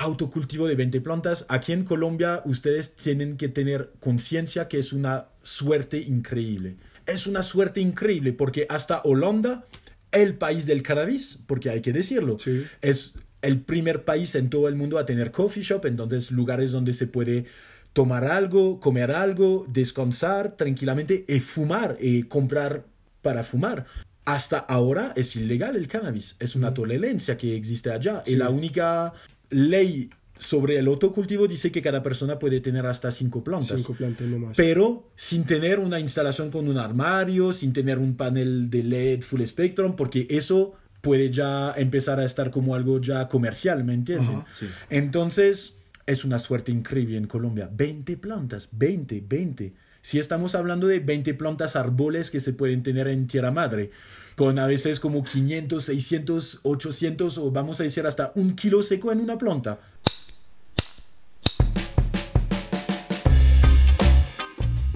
autocultivo de 20 plantas. Aquí en Colombia ustedes tienen que tener conciencia que es una suerte increíble. Es una suerte increíble porque hasta Holanda, el país del cannabis, porque hay que decirlo, es el primer país en todo el mundo a tener coffee shop, entonces lugares donde se puede tomar algo, comer algo, descansar tranquilamente y fumar y comprar para fumar. Hasta ahora es ilegal el cannabis, es una tolerancia que existe allá y la única ley sobre el autocultivo dice que cada persona puede tener hasta cinco plantas. Cinco plantas nomás. Pero sin tener una instalación con un armario, sin tener un panel de LED full spectrum, porque eso puede ya empezar a estar como algo ya comercial, ¿me entienden? Entonces, es una suerte increíble en Colombia. 20 plantas, 20, 20. Si estamos hablando de 20 plantas árboles que se pueden tener en tierra madre, con a veces como 500, 600, 800 o vamos a decir hasta un kilo seco en una planta.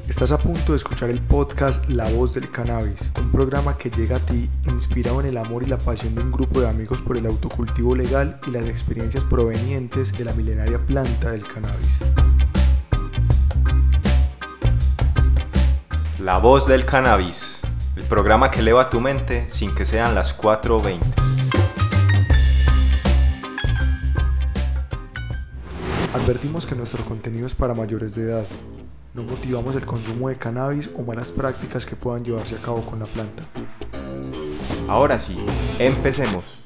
Estás a punto de escuchar el podcast La Voz del Cannabis, un programa que llega a ti inspirado en el amor y la pasión de un grupo de amigos por el autocultivo legal y las experiencias provenientes de la milenaria planta del cannabis. La Voz del Cannabis, el programa que eleva tu mente sin que sean las 4.20. Advertimos que nuestro contenido es para mayores de edad no motivamos el consumo de cannabis o malas prácticas que puedan llevarse a cabo con la planta. Ahora sí, empecemos.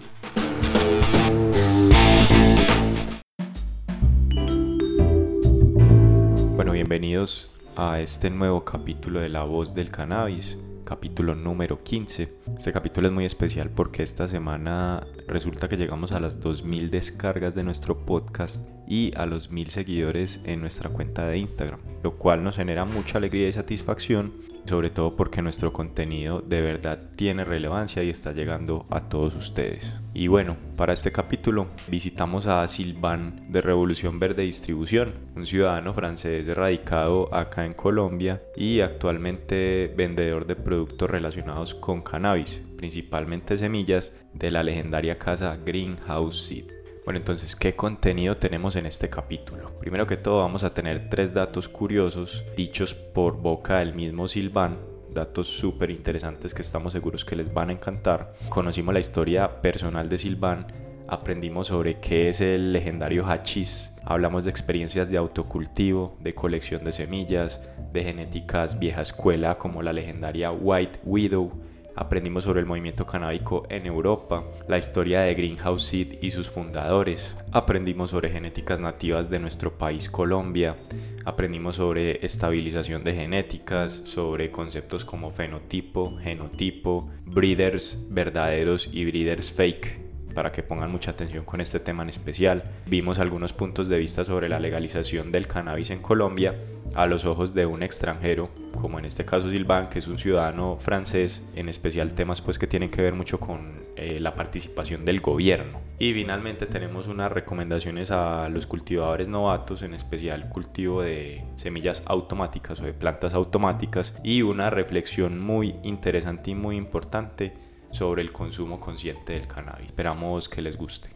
Bueno, bienvenidos a este nuevo capítulo de La Voz del Cannabis, capítulo número 15. Este capítulo es muy especial porque esta semana resulta que llegamos a las 2.000 descargas de nuestro podcast y a los 1.000 seguidores en nuestra cuenta de Instagram, lo cual nos genera mucha alegría y satisfacción, sobre todo porque nuestro contenido de verdad tiene relevancia y está llegando a todos ustedes. Y bueno, para este capítulo visitamos a Silvan de Revolución Verde Distribución, un ciudadano francés radicado acá en Colombia y actualmente vendedor de productos relacionados con cannabis, principalmente semillas de la legendaria casa Greenhouse Seed. Bueno, entonces, ¿qué contenido tenemos en este capítulo? Primero que todo, vamos a tener tres datos curiosos dichos por boca del mismo Silvan, datos súper interesantes que estamos seguros que les van a encantar. Conocimos la historia personal de Silvan, aprendimos sobre qué es el legendario hachís, hablamos de experiencias de autocultivo, de colección de semillas, de genéticas vieja escuela como la legendaria White Widow, aprendimos sobre el movimiento canábico en Europa, la historia de Greenhouse Seed y sus fundadores, aprendimos sobre genéticas nativas de nuestro país Colombia, aprendimos sobre estabilización de genéticas, sobre conceptos como fenotipo, genotipo, breeders verdaderos y breeders fake para que pongan mucha atención con este tema en especial. Vimos algunos puntos de vista sobre la legalización del cannabis en Colombia a los ojos de un extranjero, como en este caso Silvan, que es un ciudadano francés, en especial temas pues que tienen que ver mucho con eh, la participación del gobierno. Y finalmente tenemos unas recomendaciones a los cultivadores novatos, en especial cultivo de semillas automáticas o de plantas automáticas, y una reflexión muy interesante y muy importante sobre el consumo consciente del cannabis. Esperamos que les guste.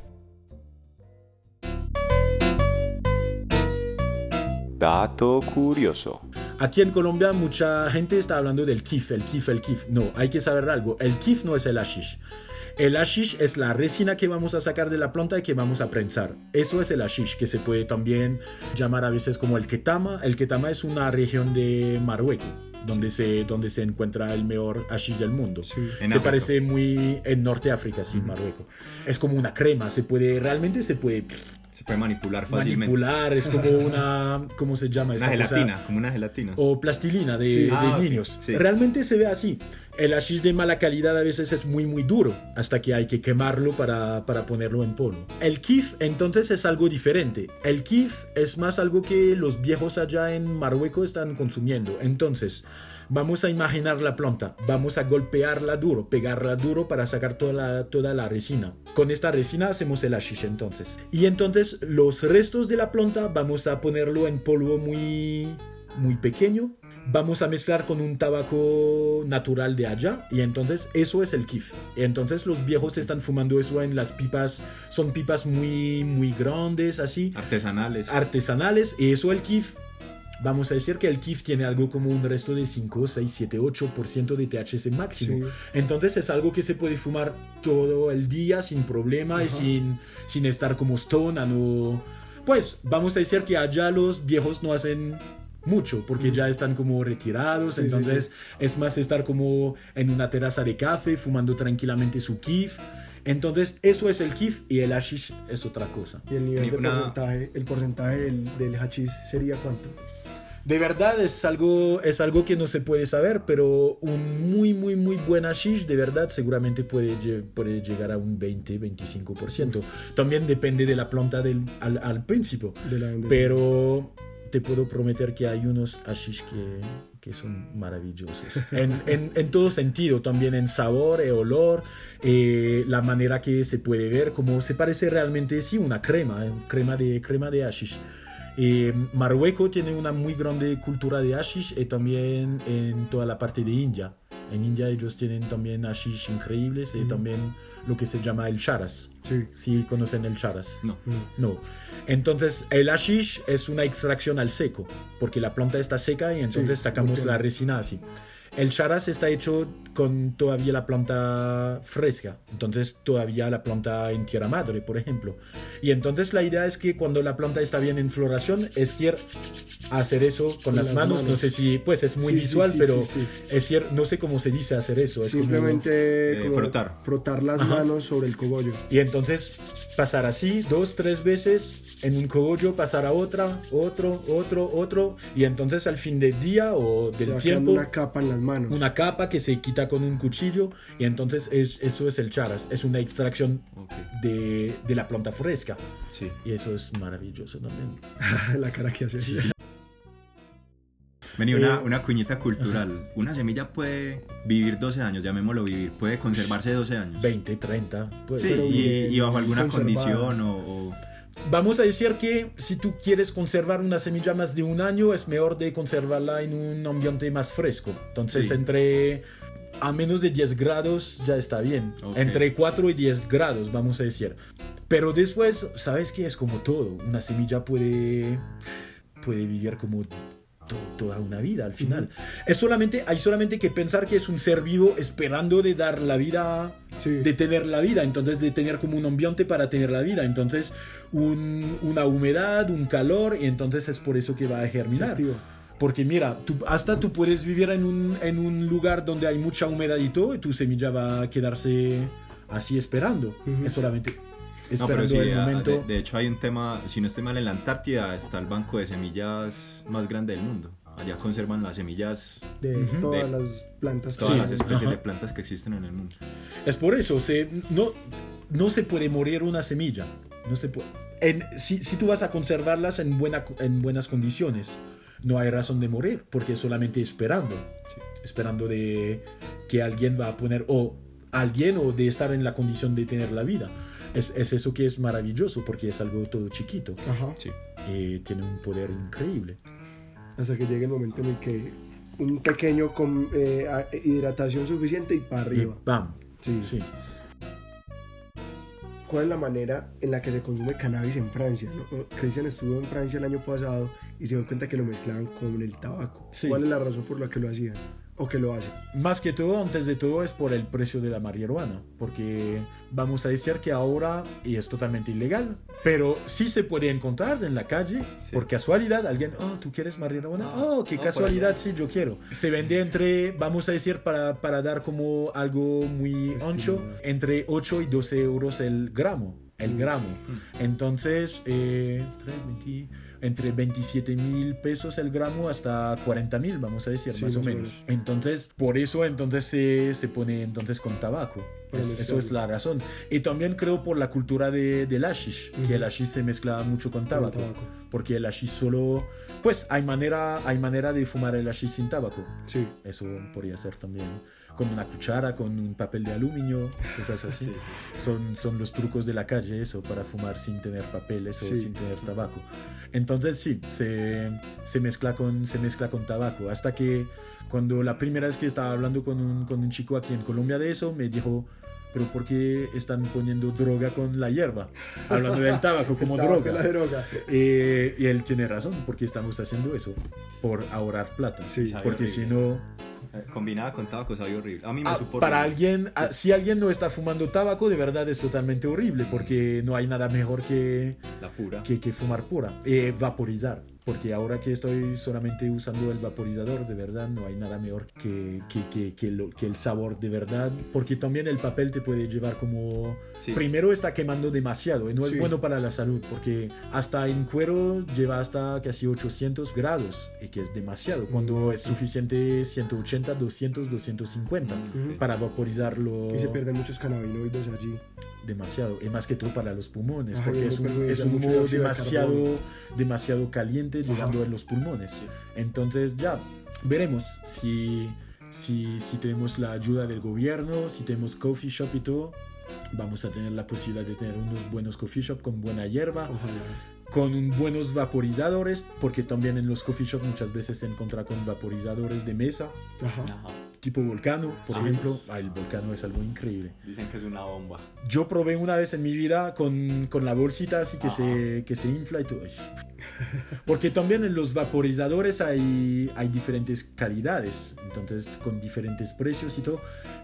Dato curioso. Aquí en Colombia mucha gente está hablando del kif, el kif, el kif. No, hay que saber algo. El kif no es el hashish. El hashish es la resina que vamos a sacar de la planta y que vamos a prensar. Eso es el hashish, que se puede también llamar a veces como el ketama. El ketama es una región de Marruecos donde se, donde se encuentra el mejor hashish del mundo. se parece muy en Norte África, sí, Marruecos. Es como una crema, se puede, realmente se puede se puede manipular fácilmente. Manipular, es como una, ¿cómo se llama? Una gelatina, como una gelatina. O plastilina de, ah, niños. Realmente se ve así. El hashish de mala calidad a veces es muy muy duro, hasta que hay que quemarlo para, para ponerlo en polvo. El kif entonces es algo diferente. El kif es más algo que los viejos allá en Marruecos están consumiendo. Entonces, Vamos a imaginar la planta, vamos a golpearla duro, pegarla duro para sacar toda la, toda la resina. Con esta resina hacemos el hashish entonces. Y entonces los restos de la planta vamos a ponerlo en polvo muy, muy pequeño. Vamos a mezclar con un tabaco natural de allá y entonces eso es el kif. Y entonces los viejos están fumando eso en las pipas, son pipas muy, muy grandes, así, Artesanales. artesanales, y eso el kif. Vamos a decir que el kif tiene algo como un resto de 5, 6, 7, 8% de THC máximo. Sí. Entonces es algo que se puede fumar todo el día sin problema y sin, sin estar como stone o... Pues vamos a decir que allá los viejos no hacen mucho porque ya están como retirados, Sí, sí, entonces es más estar como en una terraza de café fumando tranquilamente su kif. Entonces eso es el kif y el hashish es otra cosa. Y el nivel de porcentaje, el porcentaje del, del hachís sería cuánto? De verdad es algo, es algo que no se puede saber, pero un muy, muy, muy buen hashish de verdad seguramente puede, puede llegar a un 20-25%. También depende de la planta del, al, al principio. De la, de- Pero te puedo prometer que hay unos hashish que, que son maravillosos. En, en, en todo sentido, también en sabor, e olor, eh, la manera que se puede ver, como se parece realmente, sí, una crema, eh, crema de, crema de hashish. Eh, Marruecos tiene una muy grande cultura de hashish y también en toda la parte de India. En India ellos tienen también hashish increíbles y Ujú. también lo que se llama el charas. Sí. Si conocen el charas. No. No. Entonces, el hashish es una extracción al seco, porque la planta está seca y entonces Sí, sacamos la resina así. El charas está hecho con todavía la planta fresca, entonces todavía la planta en tierra madre, por ejemplo. Y entonces la idea es que cuando la planta está bien en floración, es ir a hacer eso con, las, las manos. No sé si, pues es muy Sí, visual, sí, pero sí, sí. es ir, no sé cómo se dice hacer eso. es como- Simplemente Eh, como frotar. frotar las Ajá. manos sobre el cogollo. Y entonces pasar así dos, tres veces en un cogollo, pasar a otra, otro, otro, otro. Y entonces al fin del día o del va tiempo, una... una capa en las manos. capa que se quita con un cuchillo. Y entonces es, eso es el charas. Es una extracción de, de la planta fresca. Sí. Y eso es maravilloso también. la cara que hace. Vení, una, Eh, una cuñita cultural. Una semilla puede vivir 12 años, llamémoslo vivir. Puede conservarse 12 años. 20, 30. Pues. Sí, Pero y, y bajo alguna conservada. condición o, o- Vamos a decir que si tú quieres conservar una semilla más de un año, es mejor de conservarla en un ambiente más fresco. Entonces, Sí. entre a menos de 10 grados ya está bien. Ok. Entre 4 y 10 grados, vamos a decir. Pero después, ¿sabes qué? Es como todo. Una semilla puede, puede vivir como toda una vida al final. es solamente, hay solamente que pensar que es un ser vivo esperando de dar la vida Sí. de tener la vida, entonces de tener como un ambiente para tener la vida, entonces un- una humedad, un calor, y entonces es por eso que va a germinar. Porque mira, tú, hasta tú puedes vivir en un, en un lugar donde hay mucha humedad y todo, y tu semilla va a quedarse así esperando, es solamente esperando pero sí, el a- momento. de, de hecho hay un tema, si no estoy mal, en la Antártida está el banco de semillas más grande del mundo. Allá conservan las semillas, De Ujú. todas De- las plantas. todas Sí. las especies Ajá. de plantas que existen en el mundo. Es por eso, se, no, no se puede morir una semilla. No se puede. En, si, si tú vas a conservarlas en, buena, en buenas condiciones, no hay razón de morir, porque solamente esperando. Esperando de que alguien va a poner, o alguien, o de estar en la condición de tener la vida. Es, es eso que es maravilloso, porque es algo todo chiquito. Ajá. Sí. Y tiene un poder increíble. Hasta que llegue el momento en el que un pequeño con eh, a- hidratación suficiente y para Y arriba. ¡pam! Sí. Sí. ¿Cuál es la manera en la que se consume cannabis en Francia? ¿no? Cristian estuvo en Francia el año pasado y se dio cuenta que lo mezclaban con el tabaco. Sí. ¿Cuál es la razón por la que lo hacían? ¿O que lo hacen? Más que todo, antes de todo, es por el precio de la marihuana, porque vamos a decir que ahora, y es totalmente ilegal, pero sí se puede encontrar en la calle, Sí. por casualidad, alguien, oh, ¿tú quieres marihuana? Ah, oh, qué no, casualidad, sí, yo quiero. Se vende entre, vamos a decir, para, para dar como algo muy Estimado. ancho, entre 8 y 12 euros el gramo. El Mm. gramo. Entonces, eh, tres, 20, entre 27 mil pesos el gramo hasta 40 mil, vamos a decir, Sí, más o más o menos. menos. Entonces, por eso entonces se, se pone entonces con tabaco. Es- eso es la razón. Y también creo por la cultura de, del hashish, Ujú. que el hashish se mezcla mucho con Con tabaco. tabaco. Porque el hashish solo... Pues hay manera, hay manera de fumar el hashish sin tabaco. Sí. Eso podría ser también con una cuchara, con un papel de aluminio, cosas así. Sí. Son, son los trucos de la calle, eso, para fumar sin tener papeles o Sí. sin tener tabaco. Entonces sí, se, se, mezcla con, se mezcla con tabaco. Hasta que cuando la primera vez que estaba hablando con un, con un chico aquí en Colombia de eso, me dijo, pero ¿por qué están poniendo droga con la hierba? Hablando del tabaco como Tabaco droga. la droga. Eh, y él tiene razón, porque estamos haciendo eso, por ahorrar plata. Sí. Porque si no, Combinada con tabaco sabe horrible. A mí me Ah, supo para horrible. alguien, ah, si alguien no está fumando tabaco, de verdad es totalmente horrible, porque no hay nada mejor que, La pura. que, que fumar pura, eh, vaporizar. Porque ahora que estoy solamente usando el vaporizador, de verdad no hay nada mejor que, que, que, que lo- el sabor de verdad. Porque también el papel te puede llevar como... Sí. Primero está quemando demasiado y no Sí. es bueno para la salud porque hasta en cuero lleva hasta casi 800 grados y que es demasiado cuando es suficiente 180, 200, 250 Ujú. para vaporizarlo Y se pierden muchos cannabinoides allí. Demasiado y más que todo para los pulmones Ajá, porque es un, es un humo de demasiado demasiado caliente llegando a los pulmones Sí. entonces ya veremos si, si, si tenemos la ayuda del gobierno si tenemos coffee shop y todo vamos a tener la posibilidad de tener unos buenos coffee shop con buena hierba Ojalá. con un buenos vaporizadores porque también en los coffee shop muchas veces se encuentra con vaporizadores de mesa Ajá. Ajá. Tipo volcano por Ah, ejemplo sí. Ah, el volcano es algo increíble Dicen que es una bomba. yo probé una vez en mi vida con, con la bolsita así que Ajá. se, que se infla y todo. Porque también en los vaporizadores hay, hay diferentes calidades, entonces con diferentes precios y todo.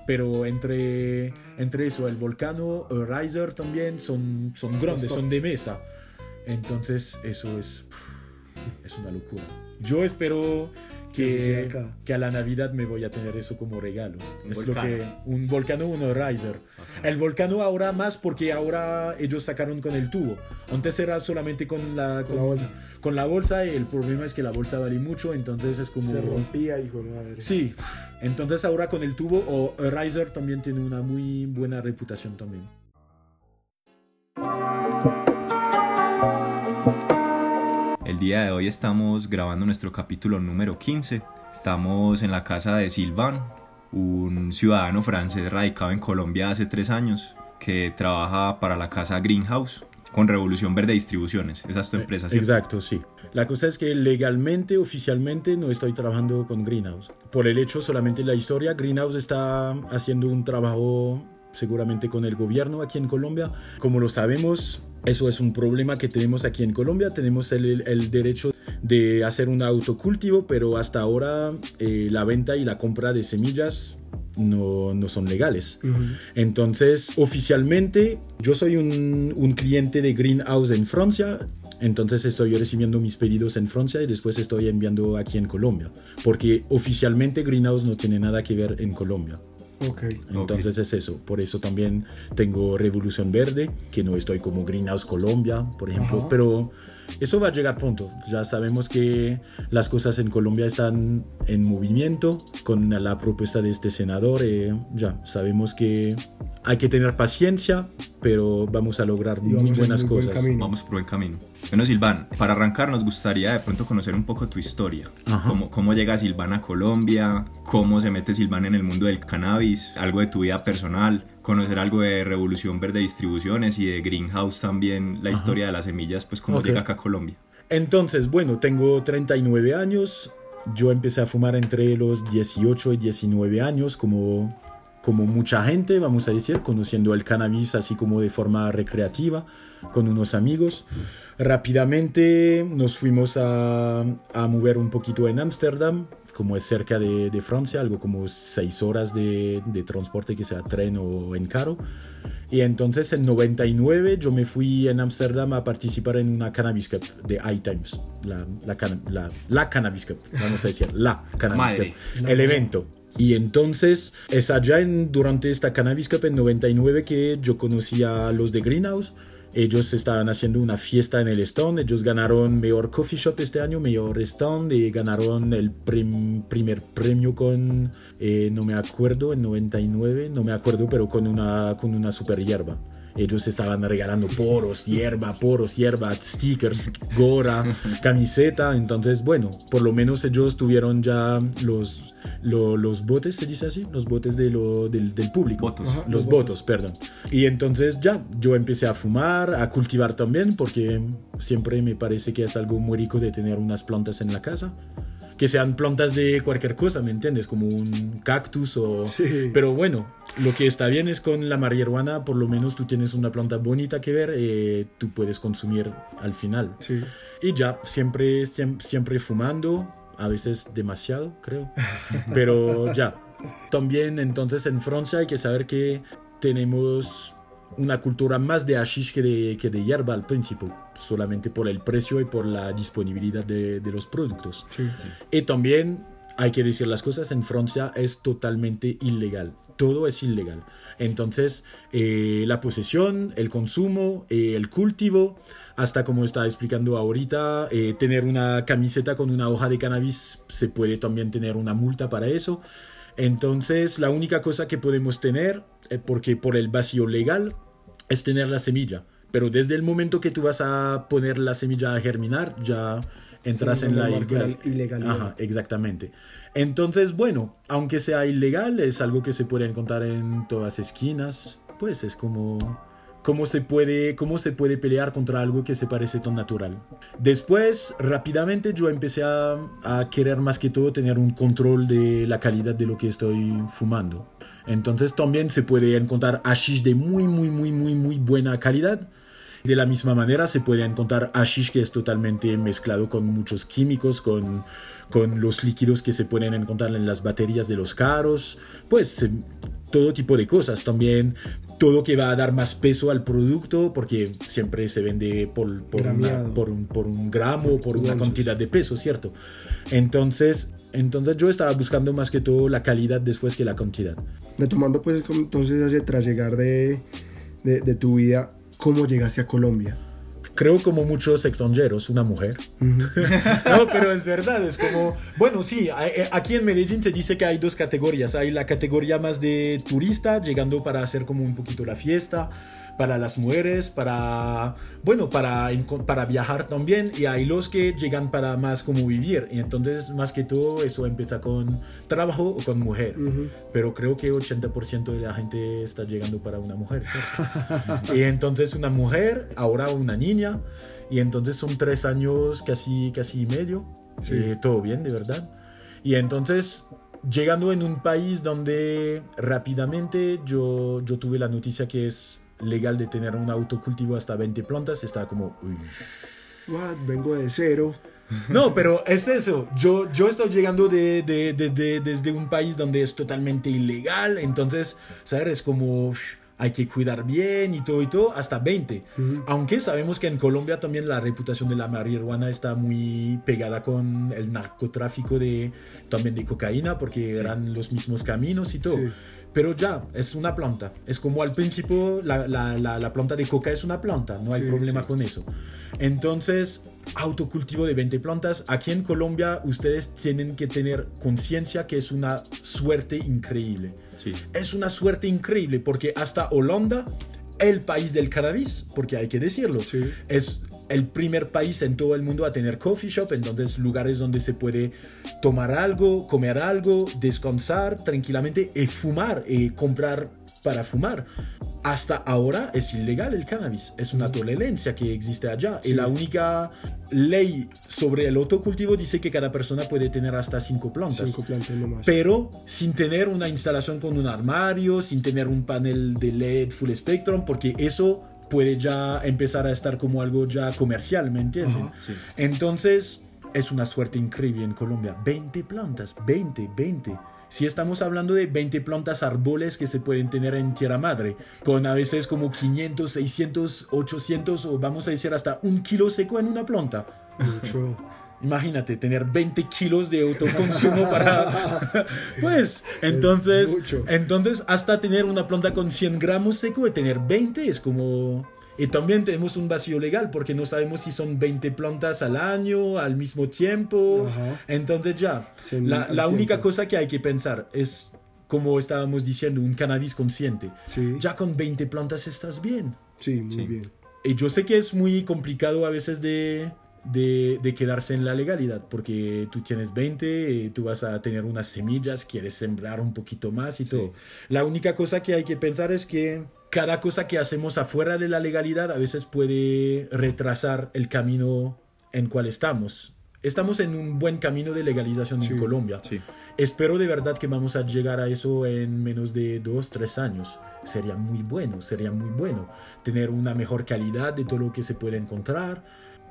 Pero entre, entre eso, el Volcano, el Riser también son, son grandes, son de mesa. Entonces eso es, es una locura. Yo espero Que que, a la Navidad me voy a tener eso como regalo. Un es lo Volcano. que un Volcano, un Riser. El Volcano ahora más porque ahora ellos sacaron con el tubo. Antes era solamente con la, Con la bolsa. con la bolsa y el problema es que la bolsa vale mucho, entonces es como... Se rompía, hijo de madre. Sí, entonces ahora con el tubo o Riser también tiene una muy buena reputación también. El día de hoy estamos grabando nuestro capítulo número 15. Estamos en la casa de Silvan, un ciudadano francés radicado en Colombia hace tres años que trabaja para la casa Greenhouse con Revolución Verde Distribuciones. Esa es tu empresa, ¿cierto? Exacto, sí. La cosa es que legalmente, oficialmente, no estoy trabajando con Greenhouse. Por el hecho, solamente la historia, Greenhouse está haciendo un trabajo seguramente con el gobierno aquí en Colombia. Como lo sabemos, eso es un problema que tenemos aquí en Colombia. Tenemos el, el derecho de hacer un autocultivo, pero hasta ahora eh, la venta y la compra de semillas no, no son legales. Entonces, oficialmente, yo soy un, un cliente de Greenhouse en Francia. Entonces estoy recibiendo mis pedidos en Francia y después estoy enviando aquí en Colombia. Porque oficialmente Greenhouse no tiene nada que ver en Colombia. Ok. Entonces es eso. Por eso también tengo Revolución Verde, que no estoy como Greenhouse Colombia, por ejemplo. Ajá. Pero eso va a llegar pronto. Ya sabemos que las cosas en Colombia están en movimiento con la propuesta de este senador. eh, ya sabemos que hay que tener paciencia, pero vamos a lograr muy vamos buenas muy buen cosas. camino. Vamos por buen camino. Bueno, Silván, para arrancar nos gustaría de pronto conocer un poco tu historia. Cómo, cómo llega Silván a Colombia, cómo se mete Silván en el mundo del cannabis, algo de tu vida personal, conocer algo de Revolución Verde Distribuciones y de Greenhouse también, la Ajá. historia de las semillas, pues cómo Ok. llega acá a Colombia. Entonces, bueno, tengo 39 años. Yo empecé a fumar entre los 18 y 19 años, como, como mucha gente, vamos a decir, conociendo el cannabis así como de forma recreativa, con unos amigos. Rápidamente nos fuimos a, a mover un poquito en Ámsterdam, como es cerca de, de Francia, algo como 6 horas de, de transporte, que sea tren o en carro. Y entonces en 99 yo me fui en Ámsterdam a participar en una Cannabis Cup de iTimes. La, la, la, la Cannabis Cup, vamos a decir, la Cannabis Madre. Cup. El evento. Y entonces es allá en, durante esta Cannabis Cup en 99 que yo conocí a los de Greenhouse. Ellos estaban haciendo una fiesta en el stand. Ellos ganaron mejor coffee shop este año, mejor stand. Y ganaron el prim- primer premio con, eh, no me acuerdo, en 99, no me acuerdo, pero con una, con una super hierba. Ellos estaban regalando poros, hierba, poros, hierba, stickers, gorra, camiseta. Entonces, bueno, por lo menos ellos tuvieron ya los, lo- los botes, se dice así, los botes de lo, del, del público. Votos. Ajá. Los Los votos, perdón. Y entonces ya, yo empecé a fumar, a cultivar también, porque siempre me parece que es algo muy rico de tener unas plantas en la casa. Que sean plantas de cualquier cosa, ¿me entiendes? Como un cactus o... Sí. Pero bueno, lo que está bien es con la marihuana, por lo menos tú tienes una planta bonita que ver, eh, tú puedes consumir al final. Sí. Y ya, siempre, siem- siempre fumando, a veces demasiado, creo. Pero ya. También entonces en Francia hay que saber que tenemos una cultura más de hashish que de, que de hierba al principio, solamente por el precio y por la disponibilidad de, de los productos. Sí. Y también hay que decir las cosas, en Francia es totalmente ilegal. Todo es ilegal. Entonces, eh, la posesión, el consumo, eh, el cultivo, hasta como está explicando ahorita, eh, tener una camiseta con una hoja de cannabis, se puede también tener una multa para eso. Entonces, la única cosa que podemos tener, porque por el vacío legal, es tener la semilla. Pero desde el momento que tú vas a poner la semilla a germinar, ya entras Sí, en la ilegal- ilegalidad. Ajá, exactamente. Entonces, bueno, aunque sea ilegal, es algo que se puede encontrar en todas esquinas. Pues es como cómo se puede cómo se puede pelear contra algo que se parece tan natural. Después, rápidamente yo empecé a, a querer más que todo tener un control de la calidad de lo que estoy fumando. Entonces también se puede encontrar hashish de muy muy muy muy muy buena calidad. De la misma manera se puede encontrar hashish que es totalmente mezclado con muchos químicos, con, con los líquidos que se pueden encontrar en las baterías de los carros, pues eh, todo tipo de cosas. También todo que va a dar más peso al producto, porque siempre se vende por, por, una- Grameado. por, un, por un gramo, por una cantidad de peso, ¿cierto? Entonces, entonces yo estaba buscando más que todo la calidad después que la cantidad. Retomando pues entonces hacia tras llegar de, de, de tu vida, ¿cómo llegaste a Colombia? Creo como muchos extranjeros, una mujer. No, pero es verdad, es como, bueno, sí, a- eh, aquí en Medellín se dice que hay dos categorías. Hay la categoría más de turista, llegando para hacer como un poquito la fiesta, para las mujeres, para, bueno, para, para viajar también. Y hay los que llegan para más como vivir. Y entonces, más que todo, eso empieza con trabajo o con mujer. Ujú. Pero creo que 80% de la gente está llegando para una mujer, ¿cierto? y entonces una mujer, ahora una niña, y entonces son tres años casi, casi y medio, Sí. eh, todo bien, de verdad. Y entonces, llegando en un país donde rápidamente yo, yo tuve la noticia que es legal de tener un autocultivo hasta 20 plantas, estaba como, uy, What? Vengo de cero. no, pero es eso. Yo, yo estoy llegando de, de- de- de- desde un país donde es totalmente ilegal. Entonces, ¿sabes? Es como hay que cuidar bien y todo y todo, hasta 20. Ujú. Aunque sabemos que en Colombia también la reputación de la marihuana está muy pegada con el narcotráfico de, también de cocaína, porque eran los mismos caminos y todo. Sí. Pero ya, es una planta. Es como al principio la, la- la- la planta de coca es una planta, no hay Sí, problema sí. con eso. Entonces, autocultivo de 20 plantas. Aquí en Colombia ustedes tienen que tener conciencia que es una suerte increíble. Sí. Es una suerte increíble porque hasta Holanda, el país del cannabis, porque hay que decirlo, Sí. es el primer país en todo el mundo a tener coffee shop, entonces lugares donde se puede tomar algo, comer algo, descansar tranquilamente y fumar y comprar para fumar. Hasta ahora es ilegal el cannabis, es una tolerancia que existe allá y Sí. la única ley sobre el autocultivo dice que cada persona puede tener hasta cinco plantas Cinco plantas nomás. pero sin tener una instalación con un armario, sin tener un panel de LED full spectrum, porque eso puede ya empezar a estar como algo ya comercial, ¿me entienden? Ajá, sí. Entonces, es una suerte increíble en Colombia. 20 plantas, 20, 20. Si estamos hablando de 20 plantas árboles que se pueden tener en tierra madre, con a veces como 500, 600, 800 o vamos a decir hasta un kilo seco en una planta. Mucho. Imagínate, tener 20 kilos de autoconsumo para... pues, entonces, mucho. entonces, hasta tener una planta con 100 gramos seco y tener 20 es como... Y también tenemos un vacío legal porque no sabemos si son 20 plantas al año, al mismo tiempo. Ajá. Entonces ya, Sí, la, la única cosa que hay que pensar es, como estábamos diciendo, un cannabis consciente. Sí. Ya con 20 plantas estás bien. Sí, muy Sí. bien. Y yo sé que es muy complicado a veces de, de, de quedarse en la legalidad, porque tú tienes 20, eh, tú vas a tener unas semillas, quieres sembrar un poquito más y todo. La única cosa que hay que pensar es que cada cosa que hacemos afuera de la legalidad a veces puede retrasar el camino en cual estamos. Estamos en un buen camino de legalización Sí, en Colombia. sí. Espero de verdad que vamos a llegar a eso en menos de dos, tres años. Sería muy bueno, sería muy bueno tener una mejor calidad de todo lo que se puede encontrar.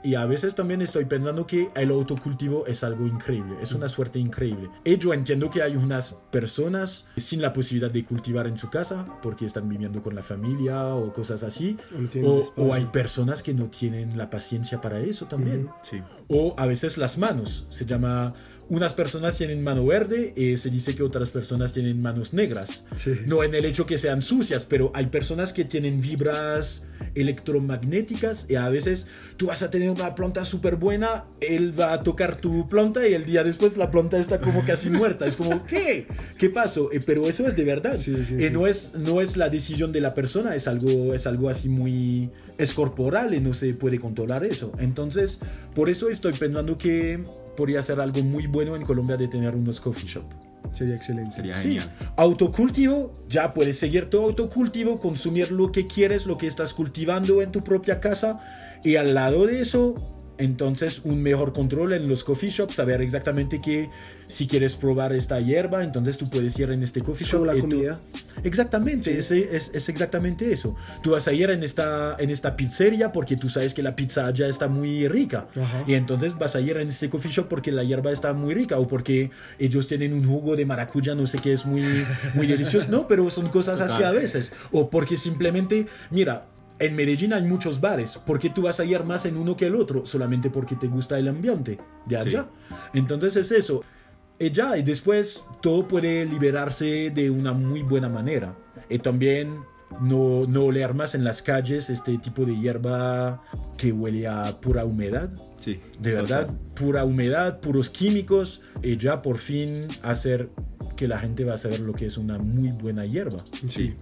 Y a veces también estoy pensando que el autocultivo es algo increíble, es una suerte increíble. Y yo entiendo que hay unas personas sin la posibilidad de cultivar en su casa porque están viviendo con la familia o cosas así. O O, o hay personas que no tienen la paciencia para eso también. Sí. o a veces las manos. Se llama, unas personas tienen mano verde, eh, se dice que otras personas tienen manos negras. Sí. No en el hecho que sean sucias, pero hay personas que tienen vibras electromagnéticas y a veces tú vas a tener una planta súper buena, él va a tocar tu planta y el día después la planta está como casi muerta. Es como, ¿qué? ¿Qué pasó? Eh, pero eso es de verdad. Sí, sí, Eh. No, es, no es la decisión de la persona, es algo, es algo así muy... es corporal y no se puede controlar eso. Entonces, por eso estoy pensando que podría ser algo muy bueno en Colombia de tener unos coffee shop. Sería excelente. Sería Sí, autocultivo, ya puedes seguir tu autocultivo, consumir lo que quieres, lo que estás cultivando en tu propia casa y al lado de eso, entonces un mejor control en los coffee shops, saber exactamente que si quieres probar esta hierba, entonces tú puedes ir en este coffee shop. La y tú- comida. Exactamente, Sí. ese- es, es exactamente eso. Tú vas a ir en esta, en esta pizzería porque tú sabes que la pizza allá está muy rica. Ajá. Y entonces vas a ir en este coffee shop porque la hierba está muy rica o porque ellos tienen un jugo de maracuya, no sé qué, es muy, muy delicioso. No, pero son cosas así a veces. O porque simplemente, mira, en Medellín hay muchos bares. ¿Por qué tú vas a ir más en uno que el otro? Solamente porque te gusta el ambiente de allá. Entonces es eso. Y ya, y después todo puede liberarse de una muy buena manera. Y también no, no oler más en las calles este tipo de hierba que huele a pura humedad. Sí. De verdad, pura humedad, puros químicos. Y ya por fin hacer que la gente va a saber lo que es una muy buena hierba. Sí.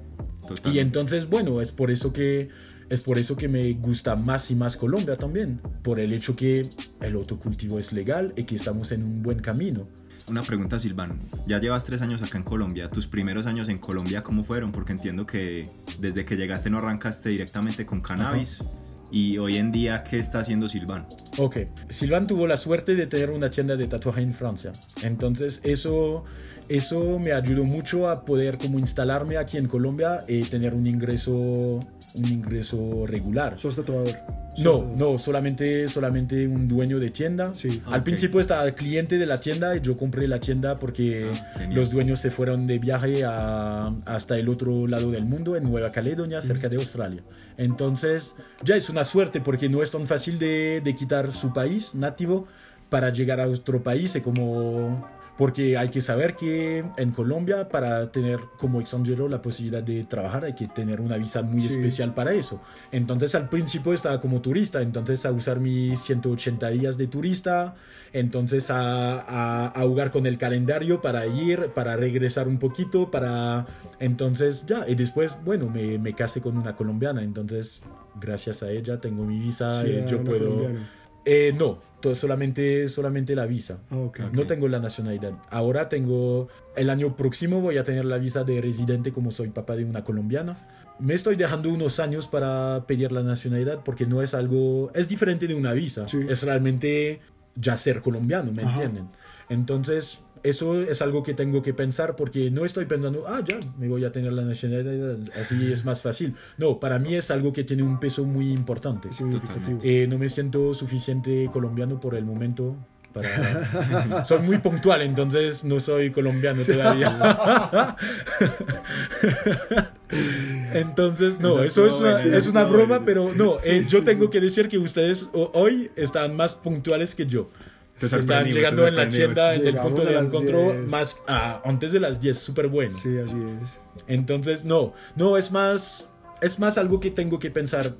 Y entonces, bueno, es por eso que es por eso que me gusta más y más Colombia también, por el hecho que el autocultivo es legal y que estamos en un buen camino. Una pregunta, Silvano. Ya llevas tres años acá en Colombia. ¿Tus primeros años en Colombia cómo fueron? Porque entiendo que desde que llegaste no arrancaste directamente con cannabis. Y hoy en día, ¿qué está haciendo Silvano? Ok, Silvan tuvo la suerte de tener una tienda de tatuaje en Francia. Entonces eso, eso me ayudó mucho a poder como instalarme aquí en Colombia y tener un ingreso, un ingreso regular. Sos tatuador. Sos No, tatuador. no, solamente, solamente un dueño de tienda. Sí. Al principio estaba cliente de la tienda y yo compré la tienda porque Ah, los dueños se fueron de viaje a- hasta el otro lado del mundo, en Nueva Caledonia, cerca de Australia. Entonces, ya es una suerte porque no es tan fácil de, de quitar su país nativo para llegar a otro país. Es como porque hay que saber que en Colombia para tener como extranjero la posibilidad de trabajar hay que tener una visa muy Sí. especial para eso. Entonces al principio estaba como turista, entonces a usar mis 180 días de turista, entonces a, a, a jugar con el calendario para ir, para regresar un poquito, para... Entonces ya, y después, bueno, me, me casé con una colombiana, entonces gracias a ella tengo mi visa, y yo Ciudadano puedo... Eh, no, solamente, solamente la visa. Ah. No tengo la nacionalidad. Ahora tengo, el año próximo voy a tener la visa de residente como soy papá de una colombiana. Me estoy dejando unos años para pedir la nacionalidad porque no es algo, es diferente de una visa. Sí. Es realmente ya ser colombiano, ¿me Ajá. entienden? Entonces, eso es algo que tengo que pensar porque no estoy pensando, ah, ya, me voy a tener la nacionalidad, así es más fácil. No, para mí es algo que tiene un peso muy importante. Eh, no me siento suficiente colombiano por el momento. Para... soy muy puntual, entonces no soy colombiano todavía. entonces, no, eso es una, es una broma, pero no, eh, yo tengo que decir que ustedes ho- hoy están más puntuales que yo. Te Están sorprendimos, llegando en la tienda en el punto de encuentro 10. más ah, antes de las 10, súper bueno. Sí, así es. Entonces, no, no, es más, es más algo que tengo que pensar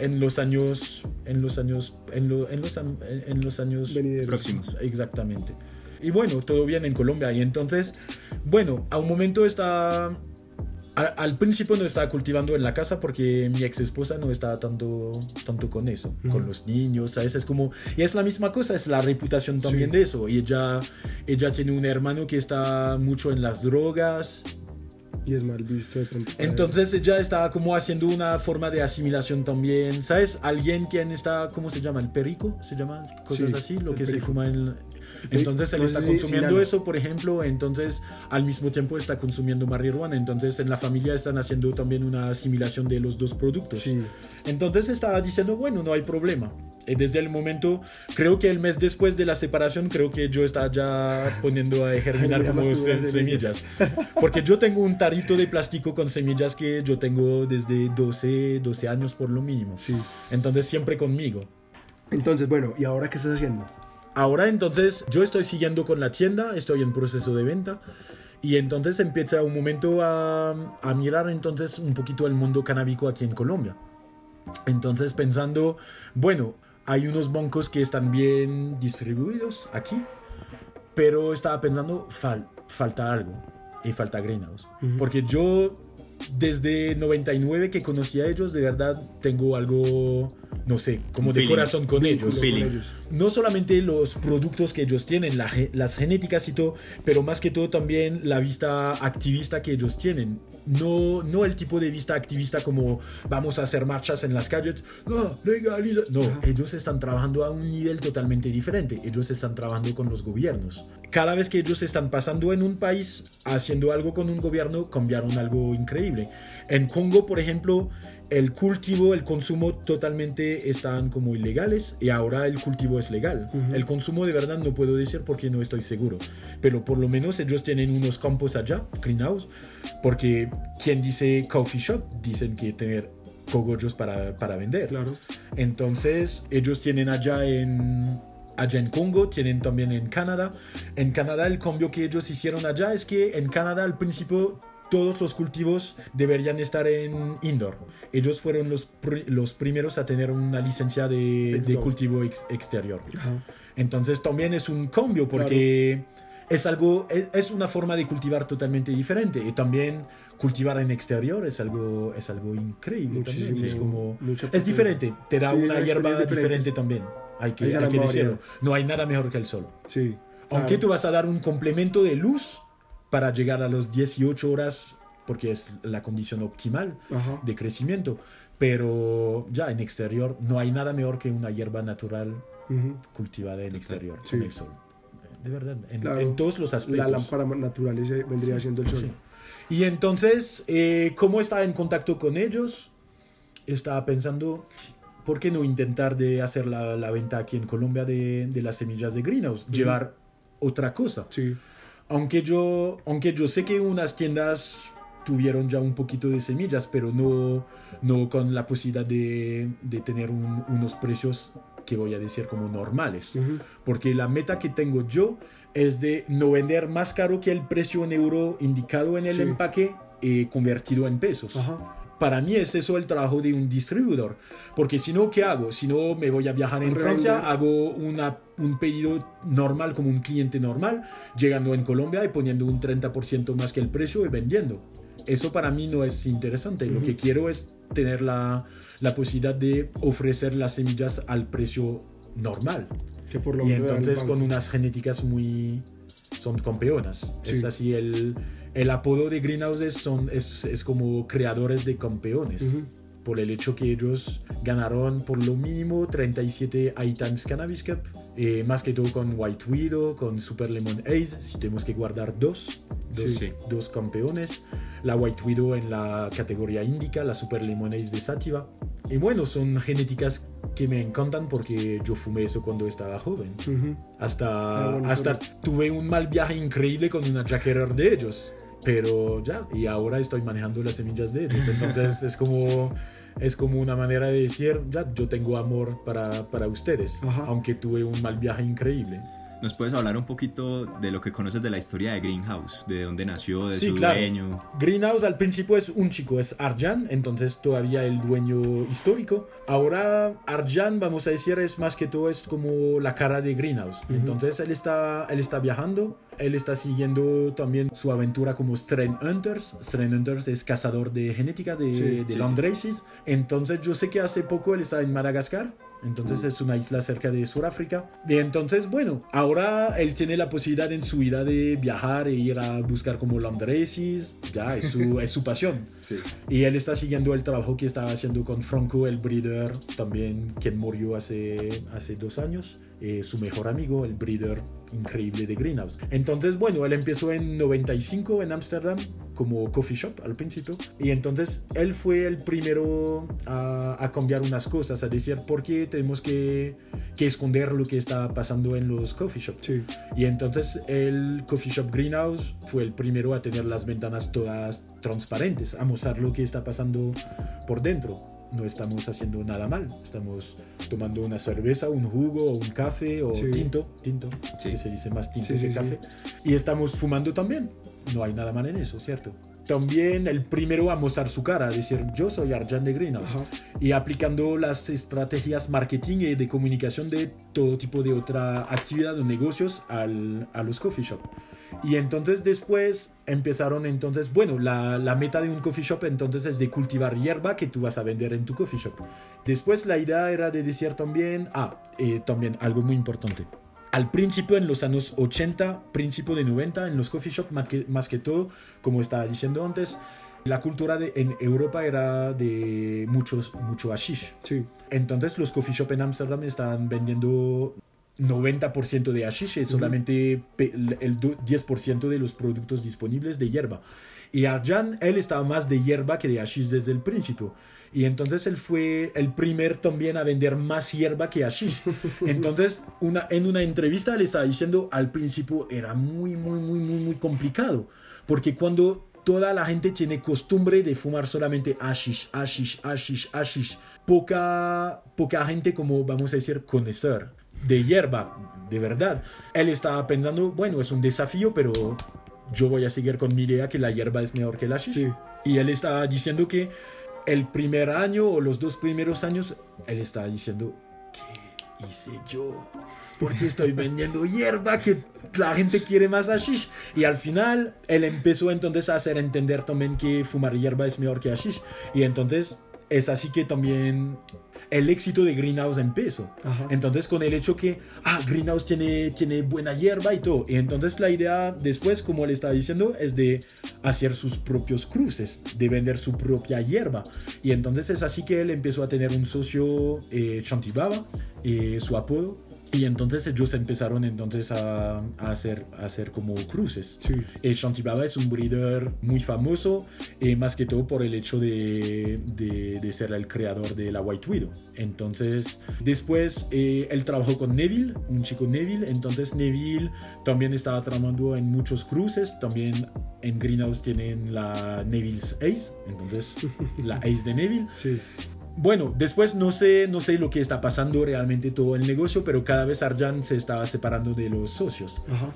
en los años, en los años, en, lo- en los, en- en los años Venideros. Próximos. Exactamente. Y bueno, todo bien en Colombia. Y entonces, bueno, a un momento está, A- al principio no estaba cultivando en la casa porque mi ex esposa no estaba tanto, tanto con eso, con los niños, ¿sabes? Es como, y es la misma cosa, es la reputación también Sí. de eso. Y ella, ella tiene un hermano que está mucho en las drogas, Y es mal visto entonces ella estaba como haciendo una forma de asimilación también, ¿sabes? Alguien quien está, ¿cómo se llama? ¿El perico? ¿Se llama? Cosas Sí, así, lo que se fuma en... Entonces él no sé está si consumiendo eso, por ejemplo, entonces al mismo tiempo está consumiendo marihuana, entonces en la familia están haciendo también una asimilación de los dos productos. Sí. Entonces estaba diciendo, bueno, no hay problema. Y desde el momento, creo que el mes después de la separación, creo que yo estaba ya poniendo a germinar como semillas. Porque yo tengo un tarito de plástico con semillas que yo tengo desde 12, 12 años por lo mínimo. Sí. Entonces siempre conmigo. Entonces, bueno, ¿y ahora qué estás haciendo? Ahora entonces yo estoy siguiendo con la tienda, estoy en proceso de venta. Y entonces empieza un momento a, a mirar entonces un poquito el mundo canábico aquí en Colombia. Entonces pensando, bueno, hay unos bancos que están bien distribuidos aquí, pero estaba pensando, fal- falta algo y falta Greenhouse. Porque yo desde 99 que conocí a ellos, de verdad tengo algo, no sé, como de feeling. corazón con ellos con ellos. no solamente los productos que ellos tienen, la las genéticas y todo, pero más que todo también la vista activista que ellos tienen. No, no el tipo de vista activista como vamos a hacer marchas en las calles, "Ah, legaliza". No, ellos están trabajando a un nivel totalmente diferente. Ellos están trabajando con los gobiernos. Cada vez que ellos están pasando en un país, haciendo algo con un gobierno, cambiaron algo increíble. En Congo, por ejemplo, el cultivo, el consumo totalmente están como ilegales y ahora el cultivo es legal. El consumo de verdad no puedo decir porque no estoy seguro, pero por lo menos ellos tienen unos campos allá, greenhouse, porque quien dice coffee shop dicen que tener cogollos para, para vender. Claro. Entonces, ellos tienen allá en, allá en Congo, tienen también en Canadá. En Canadá, el cambio que ellos hicieron allá es que en Canadá, al principio, todos los cultivos deberían estar en indoor. Ellos fueron los, los primeros a tener una licencia de, de cultivo ex- exterior. Ajá. Entonces también es un cambio porque es algo, es, es una forma de cultivar totalmente diferente y también cultivar en exterior es algo, es algo increíble también. Es como, es diferente, te da Sí, una hierba diferente también. Hay que, hay decirlo. No hay nada mejor que el sol. Sí. Aunque claro. tú vas a dar un complemento de luz para llegar a los 18 horas porque es la condición optimal Ajá. de crecimiento. Pero ya en exterior no hay nada mejor que una hierba natural cultivada en exterior Sí. con el sol. De verdad, en, Claro. en todos los aspectos. La lámpara natural ese vendría siendo el sol. Sí. Y entonces, eh, ¿cómo estaba en contacto con ellos? Estaba pensando, ¿por qué no intentar de hacer la, la venta aquí en Colombia de, de las semillas de greenhouse? Llevar otra cosa. Sí. Aunque yo, aunque yo sé que unas tiendas tuvieron ya un poquito de semillas, pero no, no con la posibilidad de, de tener un- unos precios que voy a decir como normales. Porque la meta que tengo yo es de no vender más caro que el precio en euro indicado en el Sí. empaque eh, convertido en pesos. Ajá. Para mí es eso el trabajo de un distribuidor. Porque si no, ¿qué hago? Si no, me voy a viajar en. Francia, hago una, un pedido normal como un cliente normal, llegando en Colombia y poniendo un 30% más que el precio y vendiendo. Eso para mí no es interesante. Lo Ujú. que quiero es tener la, la posibilidad de ofrecer las semillas al precio normal. Que por lo Y entonces con unas genéticas muy... son campeonas. Es Sí. así, el, el apodo de Greenhouses son, es, es como creadores de campeones. Por el hecho que ellos ganaron por lo mínimo 37 iTimes Cannabis Cup. eh, más que todo con White Widow, con Super Lemon Ace. Si tenemos que guardar dos, dos, Sí. dos campeones. La White Widow en la categoría Indica, la Super Lemon Ace de Sativa. Y bueno, son genéticas que me encantan porque yo fumé eso cuando estaba joven. Ujú. Hasta, Ah, bueno, hasta pero- tuve un mal viaje increíble con una Jack Herer de ellos. Pero ya, y ahora estoy manejando las semillas de ellos. Entonces es como, es como una manera de decir, ya, yo tengo amor para, para ustedes. Ajá. Aunque tuve un mal viaje increíble. ¿Nos puedes hablar un poquito de lo que conoces de la historia de Greenhouse? ¿De dónde nació, de Sí, su claro. dueño? Greenhouse al principio es un chico, es Arjan, entonces todavía el dueño histórico. Ahora Arjan, vamos a decir, es más que todo es como la cara de Greenhouse. Entonces él está, él está viajando él está siguiendo también su aventura como Strain Hunters. Strain Hunters es cazador de genética de, Sí, de sí, land sí. races. Entonces yo sé que hace poco él está en Madagascar. Entonces es una isla cerca de Sudáfrica. Y entonces, bueno, ahora él tiene la posibilidad en su vida de viajar e ir a buscar como land races. Ya, es su, es su pasión. Sí. Y él está siguiendo el trabajo que estaba haciendo con Franco, el breeder, también quien murió hace, hace dos años. Eh, su mejor amigo, el breeder increíble de Greenhouse. Entonces, bueno, él empezó en 95 en Ámsterdam como coffee shop al principio. Y entonces él fue el primero a, a cambiar unas cosas, a decir por qué tenemos que, que esconder lo que está pasando en los coffee shops. Sí. Y entonces el Coffee Shop Greenhouse fue el primero a tener las ventanas todas transparentes, a mostrar lo que está pasando por dentro. No estamos haciendo nada mal, estamos tomando una cerveza, un jugo un café o Sí. tinto, tinto, Sí. que se dice más tinto Sí, que café. Y estamos fumando también. No hay nada mal en eso, ¿cierto? También el primero a mostrar su cara, a decir yo soy Arjan de Greenhouse Ajá. y aplicando las estrategias marketing y de comunicación de todo tipo de otra actividad o negocios al, a los coffee shop. Y entonces después empezaron entonces, bueno, la, la meta de un coffee shop entonces es de cultivar hierba que tú vas a vender en tu coffee shop. Después la idea era de decir también, ah, eh, también algo muy importante. Al principio, en los años 80, principio de 90, en los coffee shop, más que, más que todo, como estaba diciendo antes, la cultura de, en Europa era de muchos, mucho hashish. Sí. Entonces los coffee shop en Amsterdam estaban vendiendo 90% de hashish y solamente el do- 10% de los productos disponibles de hierba. Y Arjan, él estaba más de hierba que de hashish desde el principio. Y entonces él fue el primer también a vender más hierba que hashish. Entonces, una, en una entrevista le estaba diciendo, al principio era muy, muy, muy, muy, muy complicado. Porque cuando toda la gente tiene costumbre de fumar solamente hashish, hashish, hashish, hashish, poca, poca gente como, vamos a decir, conocer de hierba, de verdad. Él estaba pensando, bueno, es un desafío, pero yo voy a seguir con mi idea que la hierba es mejor que el hashish. Sí. Y él estaba diciendo que el primer año o los dos primeros años, él estaba diciendo, ¿qué hice yo? Porque estoy vendiendo hierba que la gente quiere más hashish. Y al final, él empezó entonces a hacer entender también que fumar hierba es mejor que hashish. Y entonces es así que también el éxito de Greenhouse empezó. Ajá. Entonces con el hecho que, ah, Greenhouse tiene, tiene buena hierba y todo. Y entonces la idea después, como le estaba diciendo, es de hacer sus propios cruces, de vender su propia hierba. Y entonces es así que él empezó a tener un socio, eh, Chantibaba, eh, su apodo. Y entonces ellos empezaron entonces a, a hacer, a hacer como cruces. Sí. Eh, Chantibaba es un breeder muy famoso, eh, más que todo por el hecho de, de- de ser el creador de la White Widow. Entonces, después eh, él trabajó con Neville, un chico Neville. Entonces, Neville también estaba tramando en muchos cruces. También en Greenhouse tienen la Neville's Ace, entonces la Ace de Neville. Sí. Bueno, después no sé, no sé lo que está pasando realmente todo el negocio, pero cada vez Arjan se estaba separando de los socios. Ajá.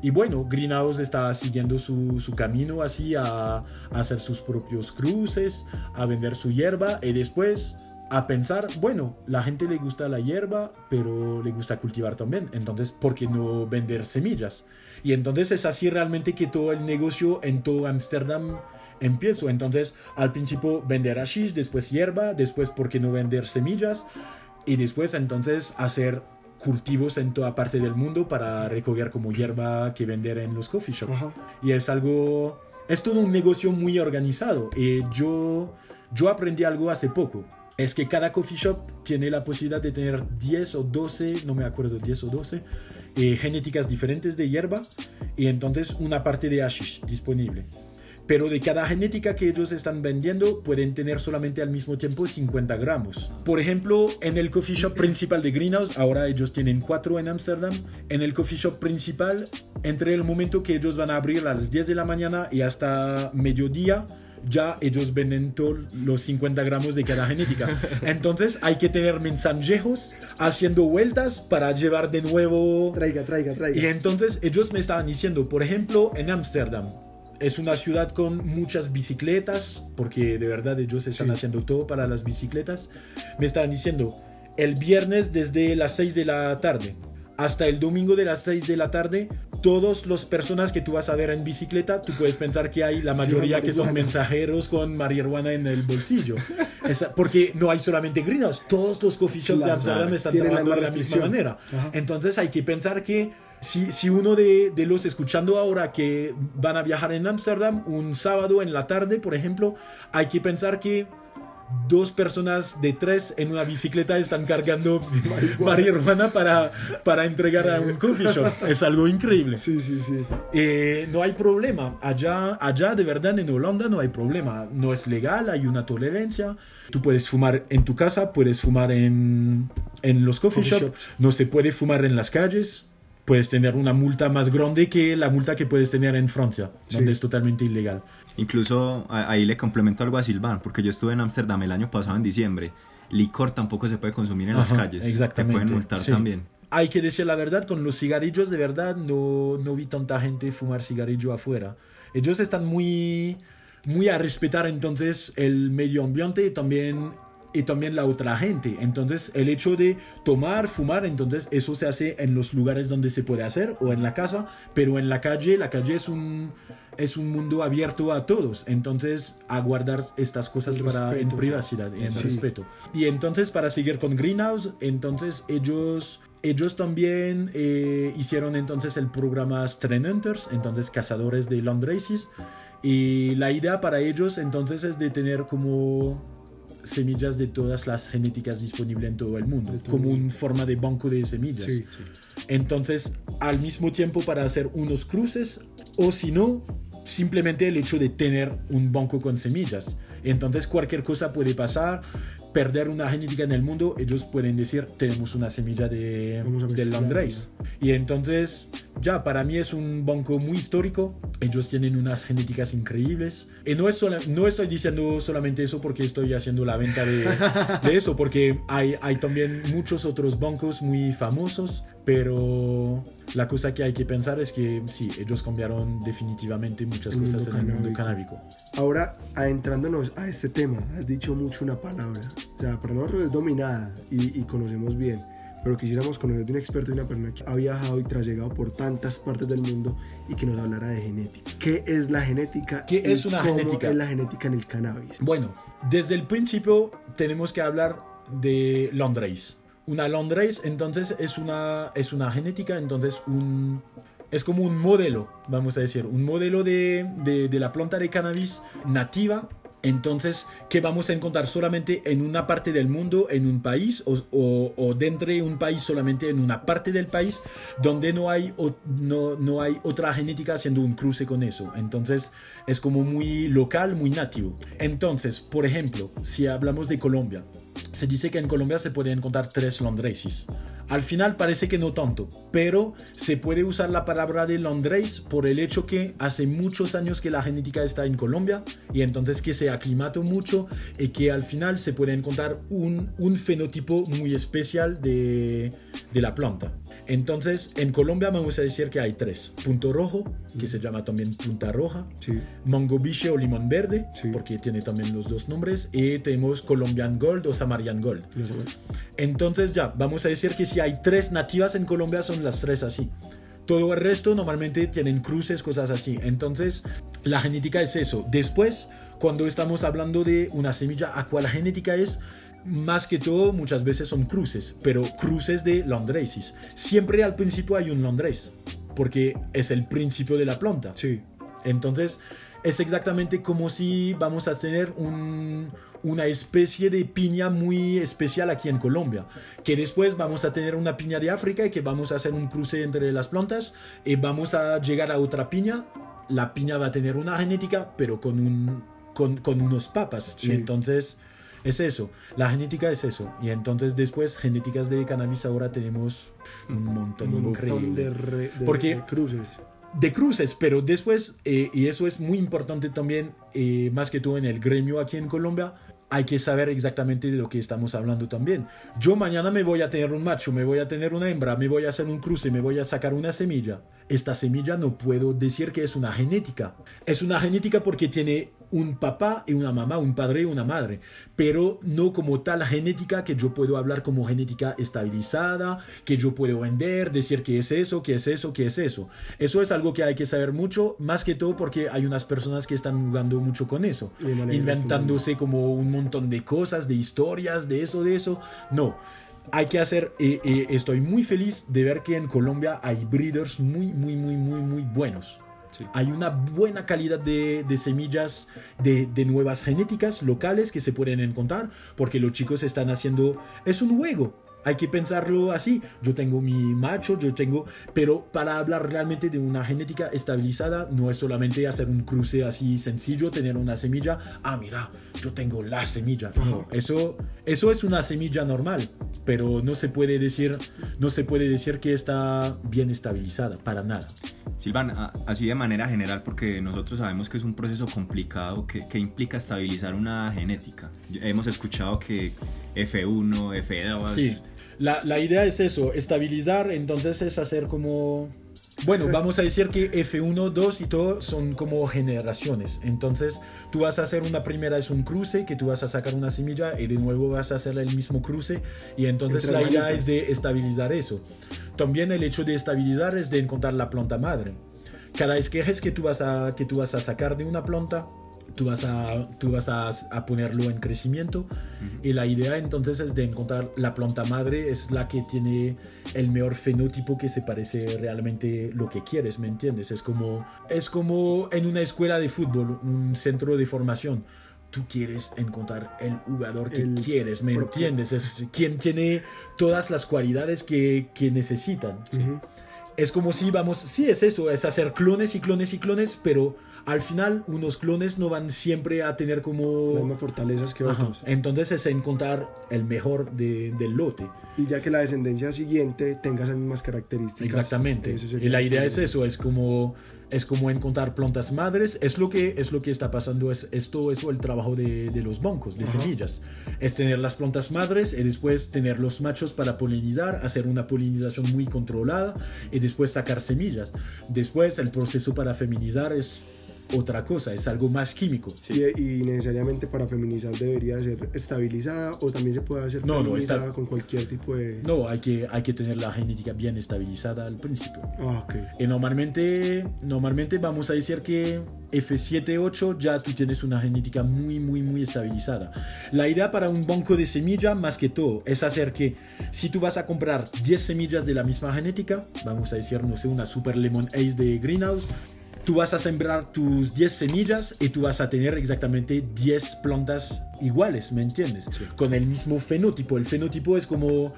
Y bueno, Greenhouse está siguiendo su, su camino así a, a hacer sus propios cruces, a vender su hierba y después a pensar, bueno, la gente le gusta la hierba, pero le gusta cultivar también, entonces, ¿por qué no vender semillas? Y entonces es así realmente que todo el negocio en todo Ámsterdam empiezo. Entonces, al principio vender hashish, después hierba, después, ¿por qué no vender semillas? Y después, entonces, hacer cultivos en toda parte del mundo para recoger como hierba que vender en los coffee shops. Y es algo, es todo un negocio muy organizado. Y yo, yo aprendí algo hace poco. Es que cada coffee shop tiene la posibilidad de tener 10 o 12, no me acuerdo, 10 o 12 eh, genéticas diferentes de hierba y entonces una parte de hashish disponible. Pero de cada genética que ellos están vendiendo pueden tener solamente al mismo tiempo 50 gramos. Por ejemplo, en el coffee shop principal de Greenhouse, ahora ellos tienen 4 en Amsterdam, en el coffee shop principal, entre el momento que ellos van a abrir a las 10 de la mañana y hasta mediodía, ya ellos venden todos los 50 gramos de cada genética. Entonces hay que tener mensajejos haciendo vueltas para llevar de nuevo Traiga, traiga, traiga. y entonces ellos me estaban diciendo, por ejemplo, en Ámsterdam, es una ciudad con muchas bicicletas, porque de verdad ellos están Sí. haciendo todo para las bicicletas. Me estaban diciendo, el viernes desde las 6 de la tarde hasta el domingo de las 6 de la tarde, todas las personas que tú vas a ver en bicicleta, tú puedes pensar que hay la mayoría que son mensajeros con marihuana en el bolsillo. Porque no hay solamente greenhouse, todos los coffee shops de Claro, Amsterdam están trabajando de la misma manera. Ajá. Entonces hay que pensar que si, si uno de, de los escuchando ahora que van a viajar en Ámsterdam un sábado en la tarde, por ejemplo, hay que pensar que dos personas de tres en una bicicleta están cargando marihuana para, para entregar a un coffee shop. Es algo increíble. Sí, sí, sí. Eh, no hay problema. Allá, allá, de verdad, en Holanda no hay problema. No es legal, hay una tolerancia. Tú puedes fumar en tu casa, puedes fumar en, en los coffee, Coffee shops. shops. No se puede fumar en las calles. Puedes tener una multa más grande que la multa que puedes tener en Francia, Sí. donde es totalmente ilegal. Incluso ahí le complemento algo a Silvan, porque yo estuve en Ámsterdam el año pasado en diciembre. Licor tampoco se puede consumir en las Ajá, calles. exactamente, Te pueden multar sí. también. Hay que decir la verdad, con los cigarrillos, de verdad, no, no vi tanta gente fumar cigarrillo afuera. Ellos están muy, muy a respetar entonces el medio ambiente y también, y también la otra gente. Entonces, el hecho de tomar, fumar, entonces eso se hace en los lugares donde se puede hacer o en la casa, pero en la calle, la calle es un, es un mundo abierto a todos. Entonces, a guardar estas cosas El para, en respeto, privacidad, en Sí. respeto. Y entonces, para seguir con Greenhouse, entonces ellos, ellos también eh, hicieron entonces el programa Hunters, entonces cazadores de land races. Y la idea para ellos entonces es de tener como semillas de todas las genéticas disponibles en todo el mundo, todo como una forma de banco de semillas. Sí. Entonces, al mismo tiempo para hacer unos cruces, o si no, simplemente el hecho de tener un banco con semillas. Entonces, cualquier cosa puede pasar, perder una genética en el mundo, ellos pueden decir, tenemos una semilla de, del. Landrace. Y entonces, ya, para mí es un banco muy histórico. Ellos tienen unas genéticas increíbles. Y no, es sola- no estoy diciendo solamente eso porque estoy haciendo la venta de, de eso, porque hay, hay también muchos otros bancos muy famosos, pero la cosa que hay que pensar es que sí, ellos cambiaron definitivamente muchas El cosas en mundo el mundo canábico. canábico. Ahora, adentrándonos a este tema, has dicho mucho una palabra. O sea, para nosotros es dominada y, y conocemos bien. Pero quisiéramos conocer de un experto y una persona que ha viajado y trasegado por tantas partes del mundo y que nos hablara de genética. ¿Qué es la genética? ¿Qué es una cómo genética? es la genética en el cannabis? Bueno, desde el principio tenemos que hablar de Landrace. Una Landrace entonces es una, es una genética, entonces un, es como un modelo, vamos a decir, un modelo de, de, la planta de cannabis nativa. Entonces, que vamos a encontrar solamente en una parte del mundo, en un país, o, o, dentro de un país solamente en una parte del país, donde no hay, no, no hay otra genética haciendo un cruce con eso. Entonces, es como muy local, muy nativo. Entonces, por ejemplo, si hablamos de Colombia, se dice que en Colombia se pueden encontrar tres Landraces. Al final parece que no tanto, pero se puede usar la palabra de Landrace por el hecho que hace muchos años que la genética está en Colombia y entonces que se aclimató mucho y que al final se puede encontrar un, un fenotipo muy especial de, de la planta. Entonces, en Colombia vamos a decir que hay tres. Punto rojo, que se llama también punta roja, Sí. Mango biche o limón verde, Sí. porque tiene también los dos nombres, y tenemos Colombian Gold o Samarian Gold. Entonces ya, vamos a decir que si hay tres nativas en Colombia son las tres así. Todo el resto normalmente tienen cruces, cosas así. Entonces, la genética es eso. Después, cuando estamos hablando de una semilla, ¿a cuál genética es? Más que todo, muchas veces son cruces, pero cruces de landraces. Siempre al principio hay un landrace, porque es el principio de la planta. Sí. Entonces, es exactamente como si vamos a tener un- una especie de piña muy especial aquí en Colombia, que después vamos a tener una piña de África y que vamos a hacer un cruce entre las plantas y vamos a llegar a otra piña. La piña va a tener una genética, pero con, un, con, con unos papas. Sí. Y entonces, es eso. La genética es eso. Y entonces después, genéticas de cannabis ahora tenemos un montón Un montón increíble de, re- de- Porque- de cruces. De cruces, pero después, eh, y eso es muy importante también, eh, más que todo en el gremio aquí en Colombia, hay que saber exactamente de lo que estamos hablando también. Yo mañana me voy a tener un macho, me voy a tener una hembra, me voy a hacer un cruce, me voy a sacar una semilla. Esta semilla no puedo decir que es una genética. Es una genética porque tiene un papá y una mamá, un padre y una madre, pero no como tal genética que yo puedo hablar como genética estabilizada, que yo puedo vender, decir que es eso, que es eso, que es eso. Eso es algo que hay que saber mucho, más que todo porque hay unas personas que están jugando mucho con eso, inventándose como un montón de cosas, de historias, de eso, de eso. No. Hay que hacer, eh, eh, estoy muy feliz de ver que en Colombia hay breeders muy, muy, muy, muy, muy buenos. Hay una buena calidad de, semillas de nuevas genéticas locales que se pueden encontrar porque los chicos están haciendo, es un juego, hay que pensarlo así. Yo tengo mi macho, yo tengo, pero para hablar realmente de una genética estabilizada no es solamente hacer un cruce así sencillo, tener una semilla, ah, mira, yo tengo la semilla. No, eso, eso es una semilla normal, pero no se puede decir, no se puede decir que está bien estabilizada, para nada. Silvan, así de manera general, porque nosotros sabemos que es un proceso complicado que, que implica estabilizar una genética. Hemos escuchado que F1, F2... Sí, la, la idea es eso, estabilizar, entonces es hacer como... Bueno, vamos a decir que F1, 2 y todo son como generaciones. Entonces, tú vas a hacer una primera, es un cruce, que tú vas a sacar una semilla y de nuevo vas a hacer el mismo cruce. Y entonces Entre la idea es de estabilizar eso. También el hecho de estabilizar es de encontrar la planta madre. Cada esquejes que tú vas a, que tú vas a sacar de una planta, tú vas a, tú vas a, a ponerlo en crecimiento y la idea entonces es de encontrar la planta madre es la que tiene el mejor fenotipo que se parece realmente lo que quieres, ¿me entiendes? Es como, es como en una escuela de fútbol, un centro de formación. Tú quieres encontrar el jugador que El quieres, ¿me propio. entiendes? Es quien tiene todas las cualidades que, que necesitan. Es como si vamos, sí es eso, es hacer clones y clones y clones, pero al final unos clones no van siempre a tener Las como... mismas fortalezas que Ajá. otros. Entonces es encontrar el mejor de- del lote. Y ya que la descendencia siguiente tenga esas mismas características. Exactamente. Y la idea es eso, es como es como encontrar plantas madres. Es lo que es lo que está pasando. Es esto eso el trabajo de, de los bancos de Ajá. semillas. Es tener las plantas madres y después tener los machos para polinizar, hacer una polinización muy controlada y después sacar semillas. Después el proceso para feminizar es otra cosa, es algo más químico. Y, y necesariamente para feminizar debería ser estabilizada o también se puede hacer No, no, feminizada está- con cualquier tipo de... No, hay que, hay que tener la genética bien estabilizada al principio. Ah, ok. Y normalmente, normalmente vamos a decir que F7-8 ya tú tienes una genética muy, muy, muy estabilizada. La idea para un banco de semilla, más que todo, es hacer que si tú vas a comprar 10 semillas de la misma genética, vamos a decir, no sé, una Super Lemon Ace de Greenhouse, tú vas a sembrar tus 10 semillas y tú vas a tener exactamente 10 plantas iguales, ¿me entiendes? Con el mismo fenotipo. El fenotipo es como,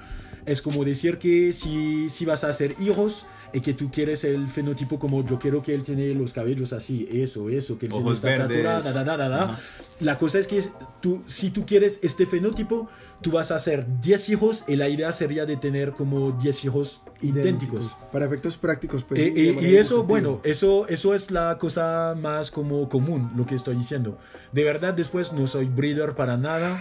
es como decir que si, si vas a hacer hijos y que tú quieres el fenotipo como yo quiero que él tiene los cabellos así, eso, eso, que él tiene Ojos esta verdes. da, da, da, da. La cosa es que es- tú, si tú quieres este fenotipo, tú vas a hacer 10 hijos y la idea sería de tener como 10 hijos idénticos. Para efectos prácticos, pues. Eh, eh, y eso, ilustrativa. bueno, eso, eso es la cosa más como común, lo que estoy diciendo. De verdad, después no soy breeder para nada.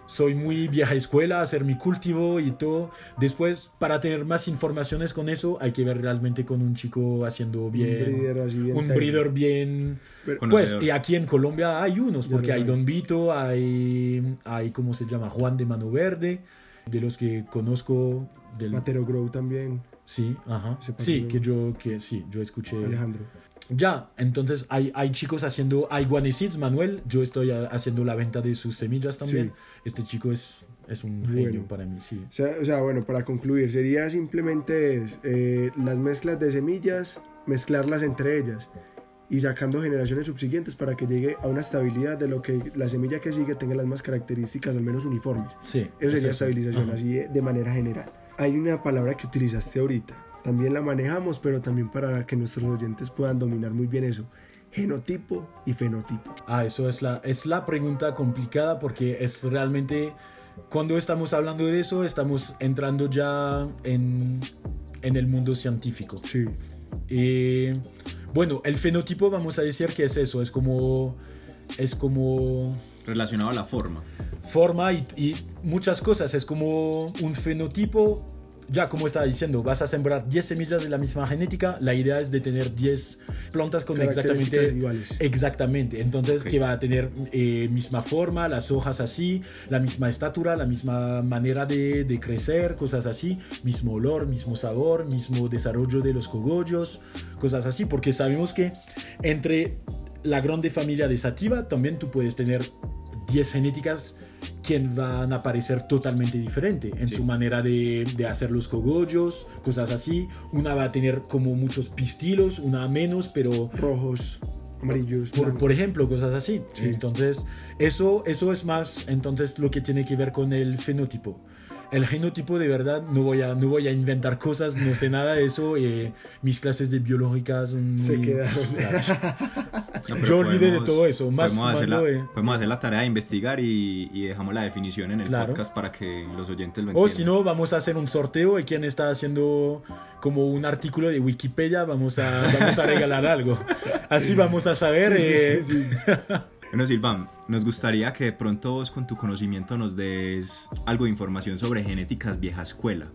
soy muy vieja escuela, hacer mi cultivo y todo. Después, para tener más informaciones con eso, hay que ver realmente con un chico haciendo bien. breeder así bien un breeder bien. Pero- Pues, y aquí en Colombia hay unos, porque hay. Don Vito, hay, hay, ¿cómo se llama? Juan de Mano Verde, de los que conozco. Del, Matero Grow también, Sí, ajá. Sí, que yo, que sí, yo escuché. Alejandro. Ya, entonces hay, hay chicos haciendo, hay Guanesids, Manuel, yo estoy a- haciendo la venta de sus semillas también. Este chico es, es un Bueno. genio para mí, sí. O sea, o sea, bueno, para concluir, sería simplemente eh, las mezclas de semillas, mezclarlas entre ellas y sacando generaciones subsiguientes para que llegue a una estabilidad de lo que la semilla que sigue tenga las más características, al menos uniformes. Sí. Eso es sería eso. estabilización, Ajá. así de, de manera general. Hay una palabra que utilizaste ahorita, también la manejamos, pero también para que nuestros oyentes puedan dominar muy bien eso. Genotipo y fenotipo. Ah, eso es la, es la pregunta complicada porque es realmente, cuando estamos hablando de eso, estamos entrando ya en, en el mundo científico. Sí. Eh, bueno, el fenotipo vamos a decir que es eso, es como, es como Relacionado a la forma. forma y, y muchas cosas. Es como un fenotipo. Ya como estaba diciendo, vas a sembrar 10 semillas de la misma genética, la idea es de tener 10 plantas con exactamente... iguales. Exactamente, entonces que va a tener eh, misma forma, las hojas así, la misma estatura, la misma manera de, de crecer, cosas así, mismo olor, mismo sabor, mismo desarrollo de los cogollos, cosas así, porque sabemos que entre la grande familia de Sativa también tú puedes tener 10 genéticas que van a parecer totalmente diferente en Sí. su manera de, de hacer los cogollos, cosas así. Una va a tener como muchos pistilos, una menos, pero Rojos, amarillos. por, por ejemplo, cosas así. Sí. Entonces, eso, eso es más entonces lo que tiene que ver con el fenotipo. El genotipo de verdad, no voy a, no voy a inventar cosas, no sé nada de eso. eh, mis clases de biológicas... Se muy- quedaron. No, Yo olvidé de todo eso, más podemos hacer, la, fumando, eh. podemos hacer la tarea de investigar y, y dejamos la definición en el Claro. podcast para que los oyentes lo O entiendan. si no, vamos a hacer un sorteo y quien está haciendo como un artículo de Wikipedia, vamos a, vamos a regalar algo. Así vamos a saber. Sí, sí, eh, sí, sí. Bueno, Silvan, nos gustaría que de pronto vos con tu conocimiento nos des algo de información sobre genéticas vieja escuela.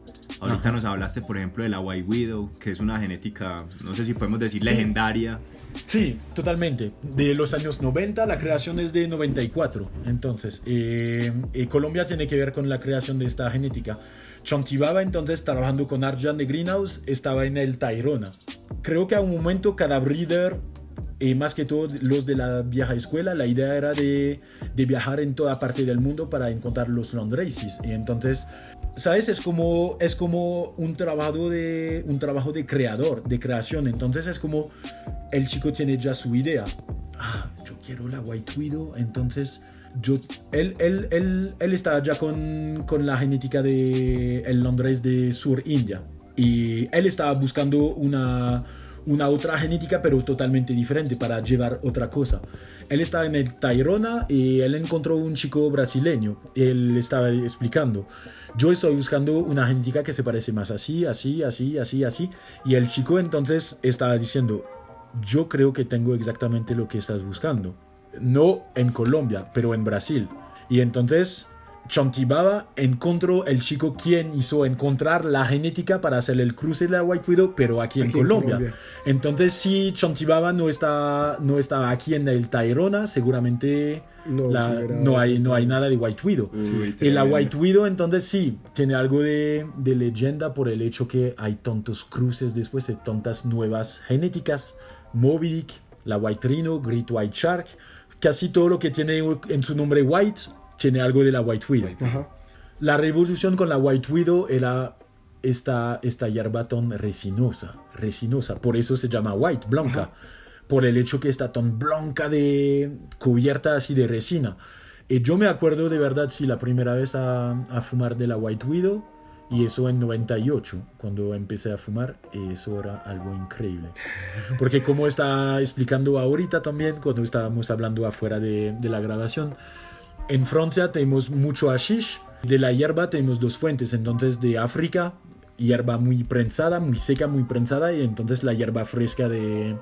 Ahorita Ajá. nos hablaste, por ejemplo, de la White Widow, que es una genética, no sé si podemos decir Sí. legendaria. Sí, totalmente. De los años 90, la creación es de 94. Entonces, eh, eh, Colombia tiene que ver con la creación de esta genética. Chontibaba, entonces, trabajando con Arjan de Greenhouse, estaba en el Tairona. Creo que a un momento cada breeder, eh, más que todo los de la vieja escuela, la idea era de, de viajar en toda parte del mundo para encontrar los Landraces. Y entonces, ¿sabes? Es como, es como un, trabajo de, un trabajo de creador, de creación. Entonces es como el chico tiene ya su idea. Ah, yo quiero la White Widow, entonces yo, él, él, él, él está ya con, con la genética de el Londres de Sur India y él estaba buscando una, una otra genética pero totalmente diferente para llevar otra cosa. Él estaba en el Tairona y él encontró un chico brasileño. Él estaba explicando, yo estoy buscando una genética que se parece más así, así, así, así, así. Y el chico entonces estaba diciendo, yo creo que tengo exactamente lo que estás buscando. No en Colombia, pero en Brasil. Y entonces Chontibaba encontró el chico quien hizo encontrar la genética para hacer el cruce de la White Widow, pero aquí en Aquí en Colombia. Colombia. Entonces, si Chontibaba no está, no está aquí en el Tairona, seguramente No, la- sí, era- no, hay, no hay nada de White Widow. Uy, Y la. White Widow, entonces sí, tiene algo de, de leyenda por el hecho que hay tantos cruces después de tantas nuevas genéticas. Moby Dick, la White Rhino, Great White Shark, casi todo lo que tiene en su nombre White tiene algo de la White Widow. Ajá. La revolución con la White Widow era esta, esta hierba tan resinosa, resinosa, por eso se llama white, blanca, por el hecho que está tan blanca de cubierta así de resina. Y yo me acuerdo de verdad, sí, la primera vez a, a fumar de la White Widow, y eso en 98, cuando empecé a fumar, eso era algo increíble. Porque como está explicando ahorita también, cuando estábamos hablando afuera de, de la grabación, en Francia tenemos mucho hashish. De la hierba tenemos dos fuentes. Entonces de África, hierba muy prensada, muy seca, muy prensada. Y entonces la hierba fresca de,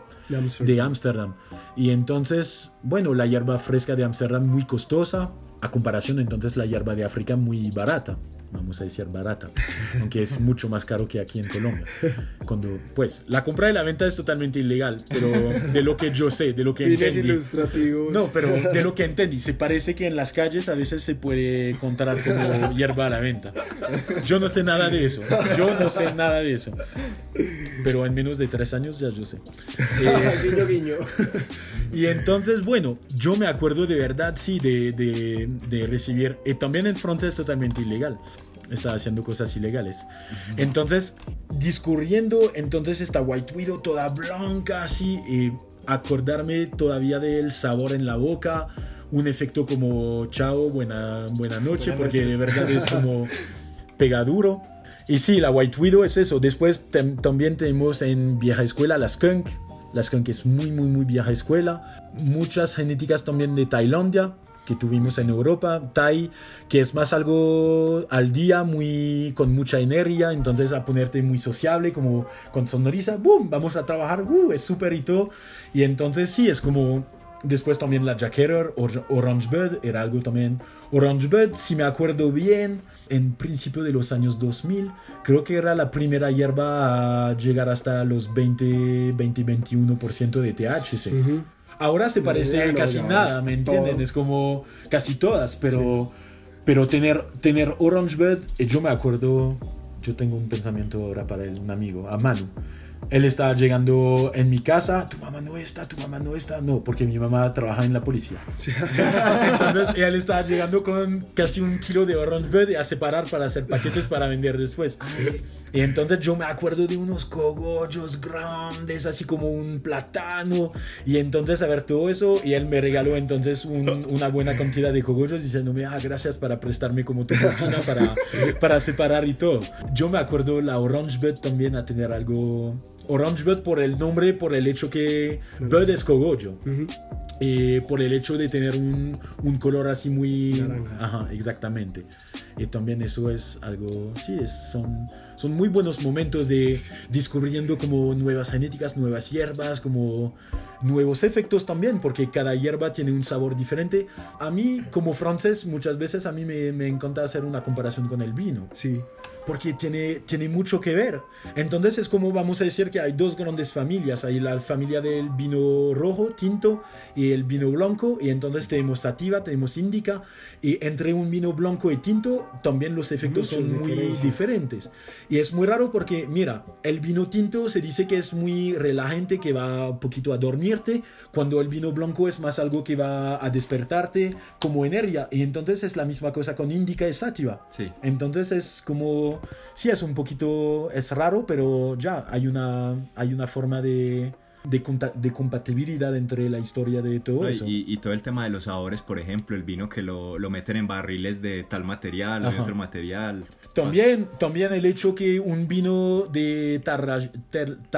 De Ámsterdam. Y entonces, bueno, la hierba fresca de Ámsterdam muy costosa. A comparación, entonces la hierba de África muy barata. Vamos a decir barata. Aunque es mucho más caro que aquí en Colombia. Cuando, pues, la compra y la venta es totalmente ilegal. Pero de lo que yo sé, de lo que Fines entendí. ilustrativos. No, pero de lo que entendí, se parece que en las calles a veces se puede encontrar como hierba a la venta. Yo no sé nada de eso. Yo no sé nada de eso. Pero en menos de tres años ya yo sé. Eh, guiño, guiño. y entonces, bueno, yo me acuerdo de verdad, sí, de, de, de recibir. Y también en Francia es totalmente ilegal. Estaba haciendo cosas ilegales. Entonces, discurriendo, entonces esta White Widow toda blanca, así, y acordarme todavía del sabor en la boca. Un efecto como chao, buena, buena noche, porque de verdad es como pegaduro. Y sí, la White Widow es eso. Después también tenemos en vieja escuela la Skunk. La Skunk es muy, muy, muy vieja escuela. Muchas genéticas también de Tailandia que tuvimos en Europa. Thai, que es más algo al día, muy, con mucha energía. Entonces a ponerte muy sociable, como con sonrisa. ¡Boom! Vamos a trabajar. ¡Uh! Es súper y todo. Y entonces sí, es como Después también la Jack Orange Bud, era algo también. Orange Bud, si me acuerdo bien, en principio de los años 2000, creo que era la primera hierba a llegar hasta los 20, 20 21% de THC. Ujú. Ahora se parece Bueno, casi ya nada, ¿me entienden? todo. Es como casi todas, pero, pero tener, tener Orange Bud, eh, yo me acuerdo, yo tengo un pensamiento ahora para él, un amigo, a Manu. Él estaba llegando en mi casa, tu mamá no está, tu mamá no está, no, porque mi mamá trabaja en la policía. Entonces él estaba llegando con casi un kilo de Orange Bud a separar para hacer paquetes para vender después. Y entonces yo me acuerdo de unos cogollos grandes, así como un plátano. Y entonces a ver todo eso. Y él me regaló entonces un- una buena cantidad de cogollos diciéndome, ah, gracias para prestarme como tu cocina para, para separar y todo. Yo me acuerdo la Orange Bud también a tener algo... Orange Bud por el nombre, por el hecho que Bud es cogollo. Ujú. Eh, por el hecho de tener un, un color así muy... Naranja. Ajá, exactamente. Y también eso es algo, sí, es, son, son muy buenos momentos de descubriendo como nuevas genéticas, nuevas hierbas, como nuevos efectos también, porque cada hierba tiene un sabor diferente. A mí, como francés, muchas veces a mí me, me encanta hacer una comparación con el vino Sí. Porque tiene, tiene mucho que ver. Entonces es como vamos a decir que hay dos grandes familias. Hay la familia del vino rojo, tinto, y el vino blanco. Y entonces tenemos sativa, tenemos indica. Y entre un vino blanco y tinto también los efectos Muchas son muy diferentes. Y es muy raro porque, mira, el vino tinto se dice que es muy relajante, que va un poquito a dormirte, cuando el vino blanco es más algo que va a despertarte como energía. Y entonces es la misma cosa con indica y sativa. Sí. Entonces es como, sí, es un poquito, es raro, pero ya hay una, hay una forma de, de, de compatibilidad entre la historia de todo No, eso. y- y todo el tema de los sabores, por ejemplo, el vino que lo, lo meten en barriles de tal material o de otro material. También, también el hecho que un vino de tal,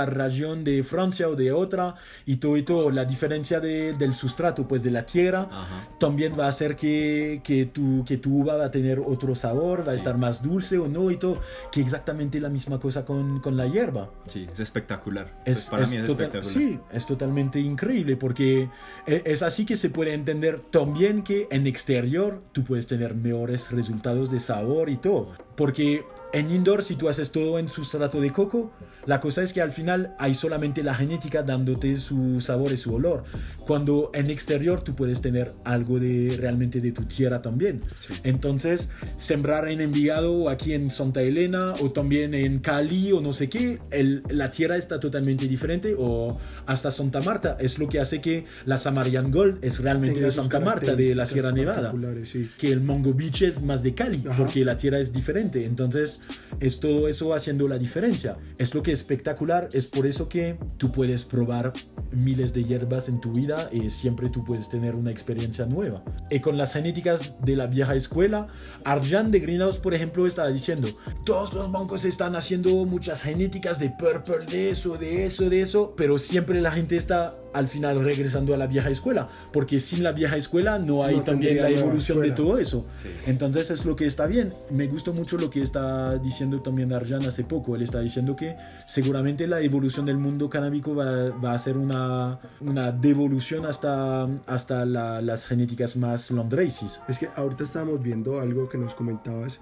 región de Francia o de otra y todo y todo, la diferencia de- del sustrato, pues de la tierra, Ajá. también va a hacer que, que, tu, que tu uva va a tener otro sabor, va a estar más dulce o no y todo, que exactamente la misma cosa con, con la hierba. Sí, es espectacular. Es, Pues para es mí es espectacular. Sí, es totalmente increíble porque e- es así que se puede entender también que en exterior tú puedes tener mejores resultados de sabor y todo. Porque en indoor, si tú haces todo en sustrato de coco, la cosa es que al final hay solamente la genética dándote su sabor y su olor. Cuando en exterior tú puedes tener algo de realmente de tu tierra también. Sí. Entonces, sembrar en Envigado o aquí en Santa Elena o también en Cali o no sé qué, el- la tierra está totalmente diferente o hasta Santa Marta. Es lo que hace que la Samarian Gold es realmente de Santa Marta, de la Sierra Nevada sí. que el Mongo Beach es más de Cali, Ajá. porque la tierra es diferente. Entonces, es todo eso haciendo la diferencia. Es lo que es espectacular, es por eso que tú puedes probar miles de hierbas en tu vida y siempre tú puedes tener una experiencia nueva. Y con las genéticas de la vieja escuela, Arjan de Greenhouse, por ejemplo, estaba diciendo, todos los bancos están haciendo muchas genéticas de purple, de eso, de eso, de eso, pero siempre la gente está al final regresando a la vieja escuela, porque sin la vieja escuela no hay No también la evolución de todo eso. Sí. Entonces es lo que está bien. Me gustó mucho lo que está diciendo también Arjan hace poco. Él está diciendo que seguramente la evolución del mundo canábico va, va a ser una, una devolución hasta, hasta la- las genéticas más landraces. Es que ahorita estábamos viendo algo que nos comentabas,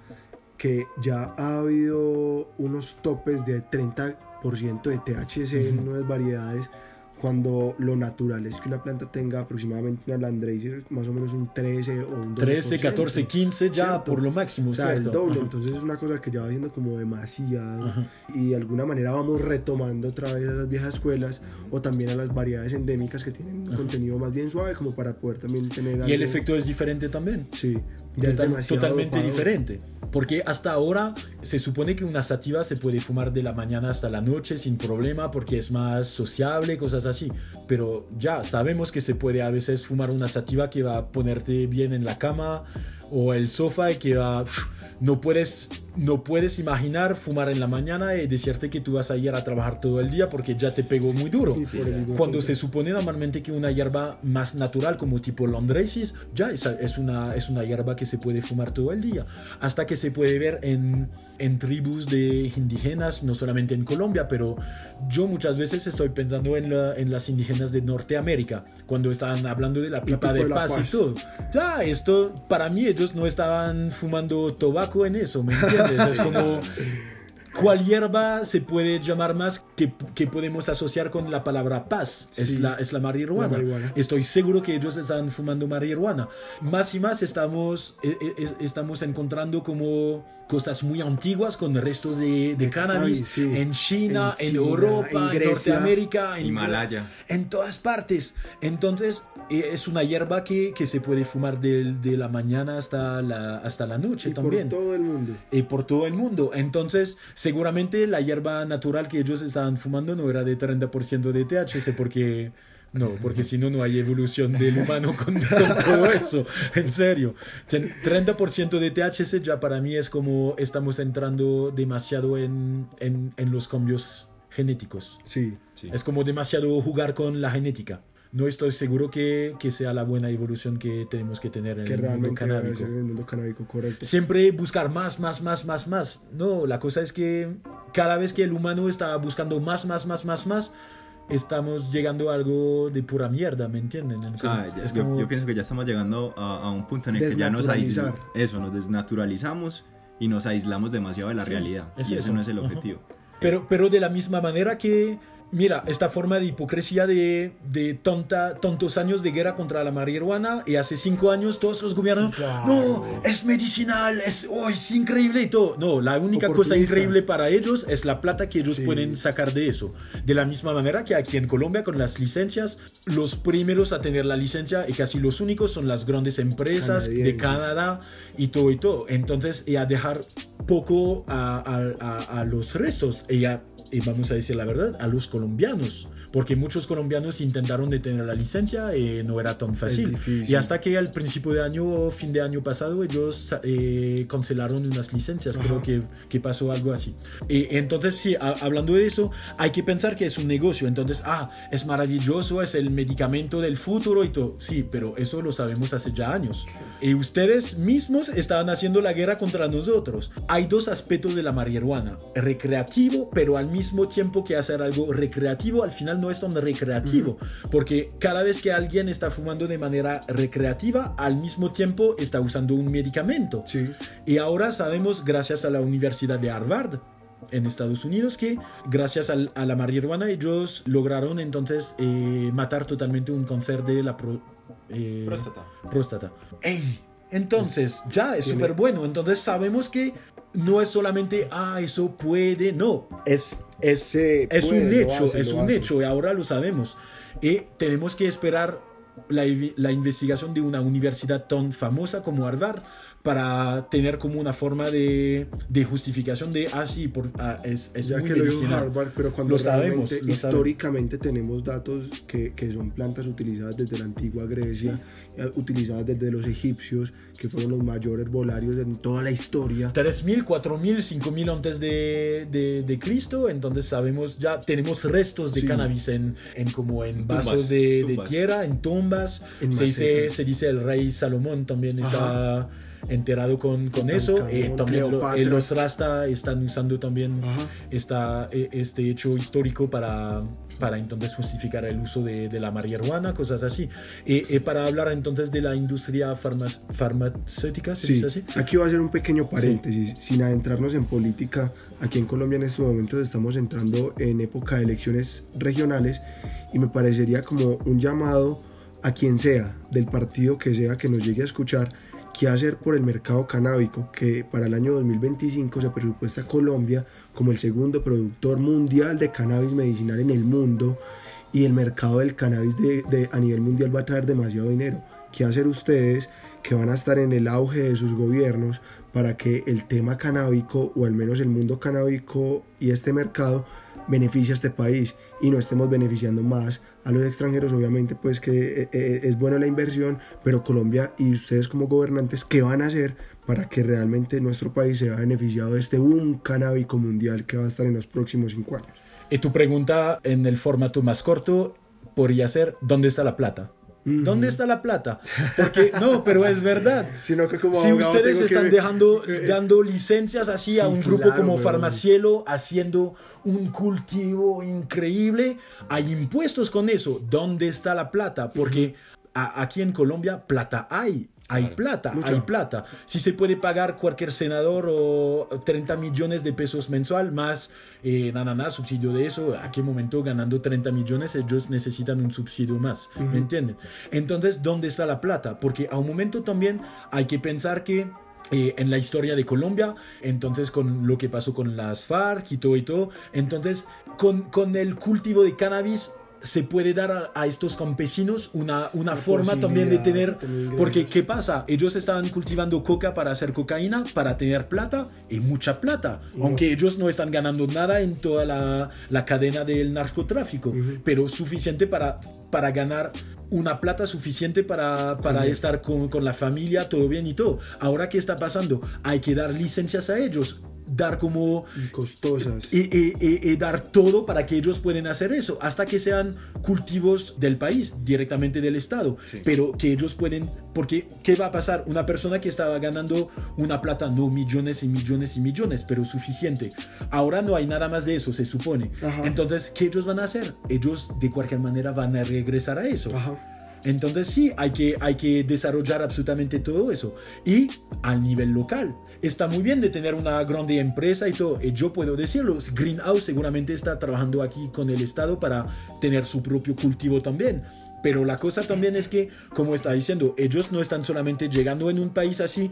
que ya ha habido unos topes de 30% de THC en unas variedades, cuando lo natural es que una planta tenga aproximadamente una Landracer más o menos un 13 o un 12%. 13, 14, 15 ya ¿Cierto? por lo máximo, O sea, el ¿cierto? doble, Ajá. entonces es una cosa que ya va siendo como demasiado Ajá. y de alguna manera vamos retomando otra vez a las viejas escuelas o también a las variedades endémicas que tienen un contenido más bien suave como para poder también tener Y el algo- efecto es diferente también. sí ya es demasiado totalmente dopado. diferente. Porque hasta ahora se supone que una sativa se puede fumar de la mañana hasta la noche sin problema porque es más sociable, cosas así. Pero ya sabemos que se puede a veces fumar una sativa que va a ponerte bien en la cama o el sofá y que va... no puedes, no puedes imaginar fumar en la mañana y decirte que tú vas a ir a trabajar todo el día porque ya te pegó muy duro. Cuando se supone normalmente que una hierba más natural como tipo Londresis, ya es, es, una, es una hierba que se puede fumar todo el día. Hasta que se puede ver en, en tribus de indígenas, no solamente en Colombia, pero yo muchas veces estoy pensando en, la- en las indígenas de Norteamérica, cuando estaban hablando de la pipa de paz, y todo. Ya, esto, para mí ellos no estaban fumando tabaco en eso, ¿me entiendes? Es como... ¿Cuál hierba se puede llamar más que, que podemos asociar con la palabra paz? Es, la, es la marihuana. La marihuana. Estoy seguro que ellos están fumando marihuana. Más y más estamos, eh, eh, es- estamos encontrando como cosas muy antiguas con restos de, de cannabis sí. en China, En en, China, Europa, en en, Norteamérica, en Himalaya. en todas partes. Entonces, eh, es una hierba que, que se puede fumar del- de, la mañana hasta la, hasta la noche Y por también. todo el mundo. Y por todo el mundo. Entonces, seguramente la hierba natural que ellos estaban fumando no era de 30% de THC porque... No, porque si no, no hay evolución del humano con, con todo eso. En serio. Ten- 30% de THC ya para mí es como estamos entrando demasiado en, en, en los cambios genéticos. Sí. Sí. Es como demasiado jugar con la genética. No estoy seguro que, que sea la buena evolución que tenemos que tener en Que el mundo canábico. en el mundo canábico, correcto. Siempre buscar más, más, más, más, más. No, la cosa es que cada vez que el humano está buscando más, más, más, más, más, estamos llegando a algo de pura mierda, ¿me entienden? Ah, ya- es yo, como- yo pienso que ya estamos llegando a, a un punto en el que ya nos aislamos. Eso, nos desnaturalizamos y nos aislamos demasiado de la Sí, realidad. es y eso, eso. no es el Ajá. objetivo. Pero, pero de la misma manera que, mira, esta forma de hipocresía de, de tonta, tontos años de guerra contra la marihuana y hace cinco años todos los gobiernos, Sí, claro. no, es medicinal, es, oh, es increíble y todo. No, la única cosa increíble para ellos es la plata que ellos Sí. pueden sacar de eso. De la misma manera que aquí en Colombia con las licencias, los primeros a tener la licencia y casi los únicos son las grandes empresas de. Canadá y todo y todo. Entonces, y a dejar poco a, a- a- a los restos y, a- y vamos a decir la verdad, a los colombianos. Porque muchos colombianos intentaron de tener la licencia y no era tan fácil. Y hasta que al principio de año, fin de año pasado, ellos eh, cancelaron unas licencias. Creo Ajá. que, que pasó algo así. Y entonces, sí, a- hablando de eso, hay que pensar que es un negocio. Entonces, ah, es maravilloso, es el medicamento del futuro y todo. Sí, pero eso lo sabemos hace ya años. Y ustedes mismos estaban haciendo la guerra contra nosotros. Hay dos aspectos de la marihuana. Recreativo, pero al mismo tiempo que hacer algo recreativo, al final no es tan recreativo. Porque cada vez que alguien está fumando de manera recreativa, al mismo tiempo está usando un medicamento. Sí. Y ahora sabemos, gracias a la Universidad de Harvard, en Estados Unidos, que gracias al- a la marihuana ellos lograron entonces eh, matar totalmente un cáncer de la pro- eh, próstata. ¡Ey! Entonces, ya es súper bueno. Entonces sabemos que no es solamente, ah, eso puede, no, es, es, Se es puede, un hecho, hace, es un hace. hecho y ahora lo sabemos. Y tenemos que esperar la, la investigación de una universidad tan famosa como Harvard para tener como una forma de, de justificación de, ah, sí, por, ah, es, es ya muy que lo. Harvard, pero cuando Lo sabemos, lo históricamente tenemos datos que, que son plantas utilizadas desde la antigua Grecia, eh, utilizadas desde los egipcios, que fueron los mayores herbolarios en toda la historia. 3.000, 4.000, 5.000 antes de, de, de Cristo, entonces sabemos, ya tenemos restos de Sí. cannabis en, en como en Tumbas, vasos de, de tierra, en tumbas. En se, dice, se dice el rey Salomón también está enterado con, con eso. Eh, también lo- eh, los Rasta están usando también esta, eh, este hecho histórico para, para entonces justificar el uso de, de la marihuana, cosas así. Eh, eh, para hablar entonces de la industria farma- farmacéutica, ¿se Sí, dice así? aquí voy a hacer un pequeño paréntesis, sin adentrarnos en política. Aquí en Colombia en estos momentos estamos entrando en época de elecciones regionales y me parecería como un llamado a quien sea, del partido que sea que nos llegue a escuchar, qué hacer por el mercado canábico, que para el año 2025 se presupuesta Colombia como el segundo productor mundial de cannabis medicinal en el mundo y el mercado del cannabis de, de- a nivel mundial va a traer demasiado dinero. ¿Qué hacer ustedes que van a estar en el auge de sus gobiernos para que el tema canábico o al menos el mundo canábico y este mercado beneficia a este país y no estemos beneficiando más a los extranjeros, obviamente pues que eh, eh, es buena la inversión, pero Colombia y ustedes como gobernantes, ¿qué van a hacer para que realmente nuestro país sea beneficiado de este boom canábico mundial que va a estar en los próximos cinco años? Y tu pregunta en el formato más corto podría ser, ¿dónde está la plata? ¿Dónde está la plata? Porque no, pero es verdad. Sino que como si ustedes que- están dejando eh, dando licencias así a un grupo claro, como. Farmacielo haciendo un cultivo increíble, hay impuestos con eso. ¿Dónde está la plata? Porque a- aquí en Colombia plata hay. Hay Claro. plata, hay plata. Si se puede pagar cualquier senador o 30 millones de pesos mensual más eh, nada, nada, subsidio de eso, ¿a qué momento ganando 30 millones ellos necesitan un subsidio más? ¿Me entienden? Entonces, ¿dónde está la plata? Porque a un momento también hay que pensar que eh, en la historia de Colombia, entonces con lo que pasó con las FARC y todo y todo, entonces con, con el cultivo de cannabis se puede dar a, a estos campesinos una, una forma también de tener, porque ¿qué pasa? Ellos estaban cultivando coca para hacer cocaína, para tener plata y mucha plata, aunque ellos no están ganando nada en toda la, la cadena del narcotráfico, pero suficiente para, para ganar una plata suficiente para, para estar con, con la familia, todo bien y todo. Ahora, ¿qué está pasando? Hay que dar licencias a ellos, dar como y costosas. y, y- y- y dar todo para que ellos puedan hacer eso, hasta que sean cultivos del país, directamente del Estado, pero que ellos pueden, porque ¿qué va a pasar? Una persona que estaba ganando una plata, no millones y millones y millones, pero suficiente. Ahora no hay nada más de eso, se supone. Ajá. Entonces, ¿qué ellos van a hacer? Ellos de cualquier manera van a regresar a eso. Ajá. Entonces sí, hay que, hay que desarrollar absolutamente todo eso. Y al nivel local. Está muy bien de tener una grande empresa y todo. Y yo puedo decirlo, Greenhouse seguramente está trabajando aquí con el Estado para tener su propio cultivo también. Pero la cosa también es que, como está diciendo, ellos no están solamente llegando en un país así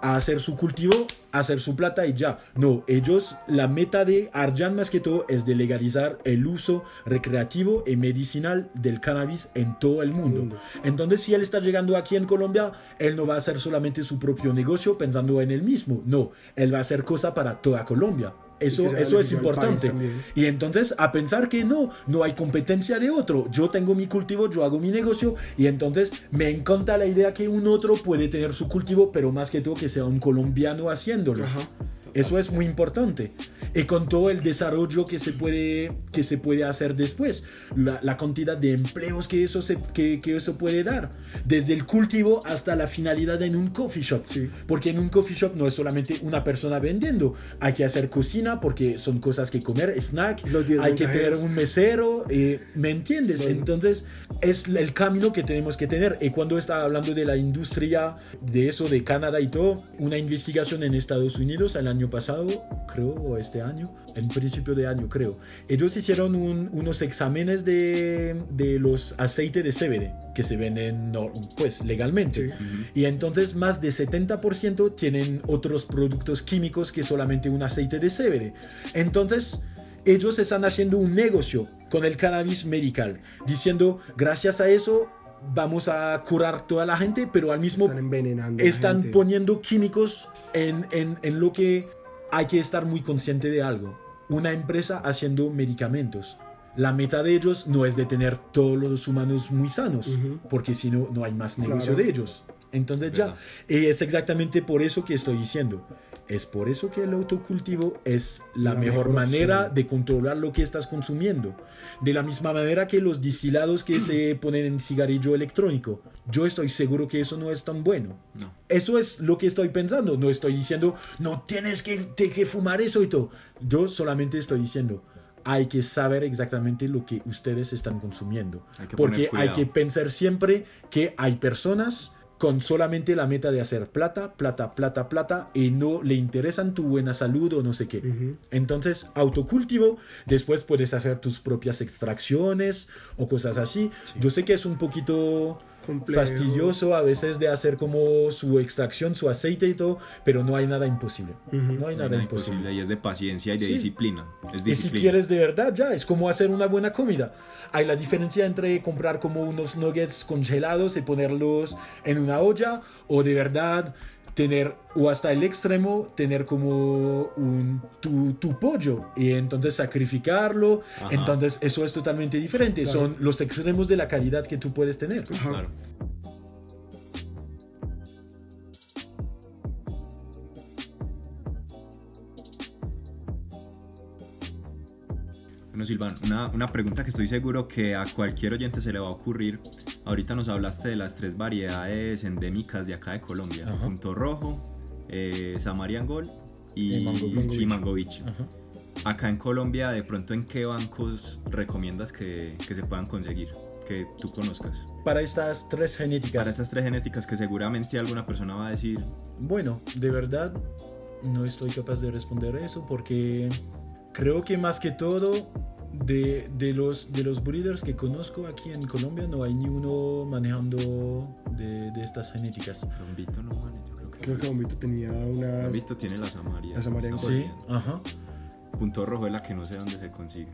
a hacer su cultivo, a hacer su plata y ya. No, ellos, la meta de Arjan más que todo es de legalizar el uso recreativo y medicinal del cannabis en todo el mundo. Entonces, si él está llegando aquí en Colombia, él no va a hacer solamente su propio negocio pensando en él mismo. No, él va a hacer cosa para toda Colombia. Eso, eso es importante. Y entonces a pensar que no, no hay competencia de otro. Yo tengo mi cultivo, yo hago mi negocio y entonces me encanta la idea que un otro puede tener su cultivo, pero más que todo que sea un colombiano haciéndolo. Ajá. Eso es muy importante. Y con todo el desarrollo que se puede, que se puede hacer después, la, la cantidad de empleos que eso, se, que, que eso puede dar, desde el cultivo hasta la finalidad en un coffee shop. Sí. Porque en un coffee shop no es solamente una persona vendiendo, hay que hacer cocina porque son cosas que comer, snack, hay que tener un mesero, eh, ¿me entiendes? Bueno. Entonces es el camino que tenemos que tener. Y cuando estaba hablando de la industria, de eso, de Canadá y todo, una investigación en Estados Unidos el año pasado, creo, o este año, en principio de año, creo. Ellos hicieron un- unos exámenes de, de los aceites de CBD que se venden pues legalmente. Sí. Y entonces más de 70% tienen otros productos químicos que solamente un aceite de CBD. Entonces ellos están haciendo un negocio con el cannabis medical, diciendo, gracias a eso vamos a curar toda la gente, pero al mismo Están envenenando. están gente. poniendo químicos en, en, en lo que hay que estar muy consciente de algo. Una empresa haciendo medicamentos. La meta de ellos no es de tener todos los humanos muy sanos, porque si no, no hay más negocio Claro. de ellos. Entonces ya, y es exactamente por eso que estoy diciendo. Es por eso que el autocultivo es la, La mejor, mejor manera opción. de controlar lo que estás consumiendo. De la misma manera que los destilados que se ponen en cigarrillo electrónico. Yo estoy seguro que eso no es tan bueno. No. Eso es lo que estoy pensando. No estoy diciendo, no tienes que, te- que fumar eso y todo. Yo solamente estoy diciendo, hay que saber exactamente lo que ustedes están consumiendo. Hay Porque hay que pensar siempre que hay personas con solamente la meta de hacer plata, plata, plata, plata y no le interesan tu buena salud o no sé qué. Entonces, autocultivo, después puedes hacer tus propias extracciones o cosas así. Yo sé que es un poquito Complejo. fastidioso a veces de hacer como su extracción, su aceite y todo, pero no hay nada imposible. No hay No hay nada nada imposible. imposible y es de paciencia y de Sí. disciplina. Es Y si disciplina. quieres de verdad, ya, es como hacer una buena comida. Hay la diferencia entre comprar como unos nuggets congelados y ponerlos en una olla o de verdad tener, o hasta el extremo, tener como un, tu, tu pollo y entonces sacrificarlo. Ajá. Entonces eso es totalmente diferente. Claro. Son los extremos de la calidad que tú puedes tener. Ajá. Claro. Bueno, Silvan, una, una pregunta que estoy seguro que a cualquier oyente se le va a ocurrir. Ahorita nos hablaste de las tres variedades endémicas de acá de Colombia. Ajá. Punto Rojo, eh, Samarian Gold y, Y Mango Beach. y Mango Beach. Ajá. Acá en Colombia, de pronto, ¿en qué bancos recomiendas que, que se puedan conseguir? Que tú conozcas. Para estas tres genéticas. Para estas tres genéticas que seguramente alguna persona va a decir, Bueno, de verdad no estoy capaz de responder eso porque creo que más que todo de, de los, de los breeders que conozco aquí en Colombia no hay ni uno manejando de, de estas genéticas. Lombito no vale, yo creo que... Creo que Bombito tenía unas... Lombito tiene la Samaria. La Samarian Gold. Sí, ajá. Punto Rojo es la que no sé dónde se consigue.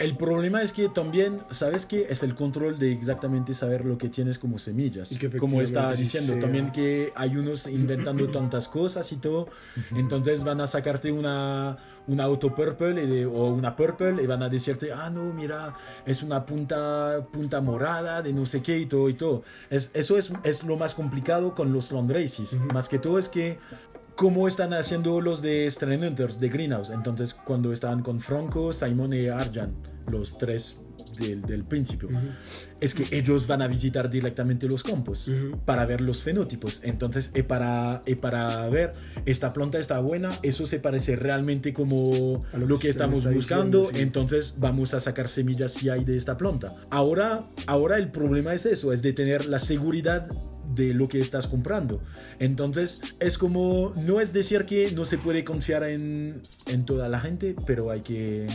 El problema es que también, ¿sabes qué? Es el control de exactamente saber lo que tienes como semillas. Como estaba diciendo, sea. también que hay unos inventando tantas cosas y todo. Entonces van a sacarte una, una auto purple y de- o una purple y van a decirte, ah, no, mira, es una punta, punta morada de no sé qué y todo y todo. Es, eso es, es lo más complicado con los land races. Ujú. Más que todo es que cómo están haciendo los de Strain Hunters, de Greenhouse. Entonces, cuando estaban con Franco, Simon y Arjan, los tres del, del principio, Ujú. es que ellos van a visitar directamente los campos Ujú. para ver los fenotipos. Entonces, y para, y para ver, esta planta está buena, eso se parece realmente como A lo lo, que que estamos buscando, diciendo, sí. entonces vamos a sacar semillas si hay de esta planta. Ahora, ahora el problema es eso, es de tener la seguridad de lo que estás comprando. Entonces, es como, no es decir que no se puede confiar en, en toda la gente, pero hay que,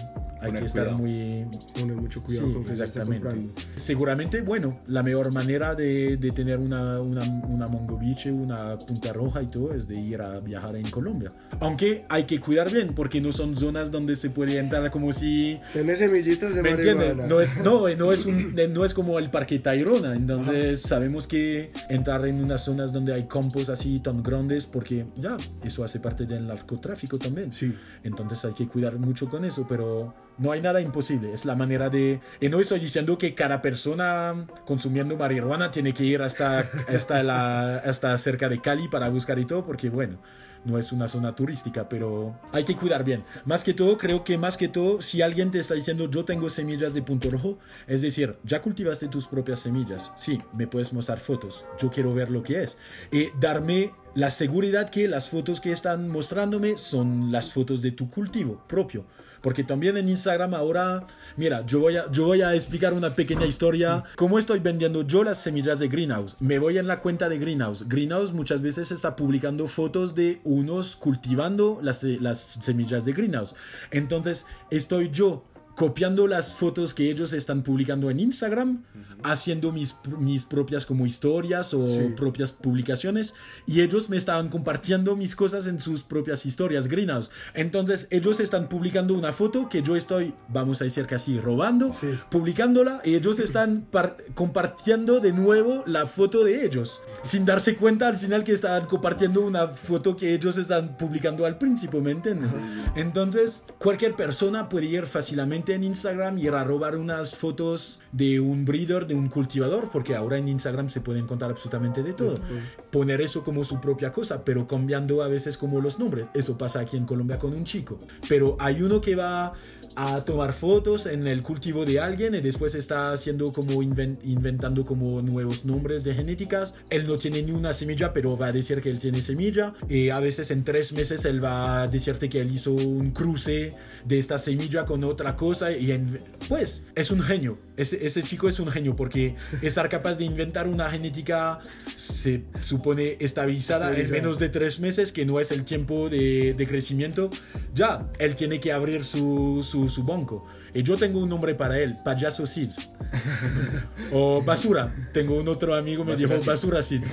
hay que estar cuidado. muy, Poner mucho cuidado Sí, con que se está exactamente. comprando. Seguramente, bueno, la mejor manera de, de tener una, una, una mongobiche, una punta roja y todo es de ir a viajar en Colombia. Aunque hay que cuidar bien, porque no son zonas donde se puede entrar como si... Tiene semillitas de ¿Me entiendes? No es, no, no, es un- no es como el Parque Tayrona, entonces sabemos que entrar en unas zonas donde hay campos así tan grandes, porque ya, eso hace parte del narcotráfico también. Sí. Entonces hay que cuidar mucho con eso, pero no hay nada imposible. Es la manera de... Y no estoy diciendo que cada persona consumiendo marihuana tiene que ir hasta, hasta, hasta cerca de Cali para buscar y todo, porque bueno, no es una zona turística, pero hay que cuidar bien. Más que todo, creo que más que todo, si alguien te está diciendo yo tengo semillas de punto rojo, es decir, ya cultivaste tus propias semillas. Sí, me puedes mostrar fotos. Yo quiero ver lo que es. Y darme la seguridad que las fotos que están mostrándome son las fotos de tu cultivo propio. Porque también en Instagram ahora, mira, yo voy, a, yo voy a explicar una pequeña historia. ¿Cómo estoy vendiendo yo las semillas de Greenhouse? Me voy en la cuenta de Greenhouse. Greenhouse muchas veces está publicando fotos de unos cultivando las, las semillas de Greenhouse. Entonces, estoy yo copiando las fotos que ellos están publicando en Instagram, haciendo mis, mis propias como historias o Sí. propias publicaciones y ellos me estaban compartiendo mis cosas en sus propias historias, Greenhouse. Entonces ellos están publicando una foto que yo estoy, vamos a decir casi robando, Sí. publicándola y ellos están par- compartiendo de nuevo la foto de ellos, sin darse cuenta al final que estaban compartiendo una foto que ellos están publicando al principio, ¿me entiendes? Entonces cualquier persona puede ir fácilmente en Instagram y ir a robar unas fotos de un breeder, de un cultivador, porque ahora en Instagram se puede encontrar absolutamente de todo. Poner eso como su propia cosa, pero cambiando a veces como los nombres. Eso pasa aquí en Colombia con un chico. Pero hay uno que va a tomar fotos en el cultivo de alguien y después está haciendo como inven- inventando como nuevos nombres de genéticas. Él no tiene ni una semilla, pero va a decir que él tiene semilla. Y a veces en tres meses él va a decirte que él hizo un cruce de esta semilla con otra cosa y en- pues es un genio. Ese, ese chico es un genio porque estar capaz de inventar una genética se supone estabilizada en Estabilizada. menos de tres meses, que no es el tiempo de, de crecimiento, ya, él tiene que abrir su, su, su banco. Y yo tengo un nombre para él, Payaso Seeds. o Basura. Tengo un otro amigo me Basura dijo Seeds. Basura Seeds.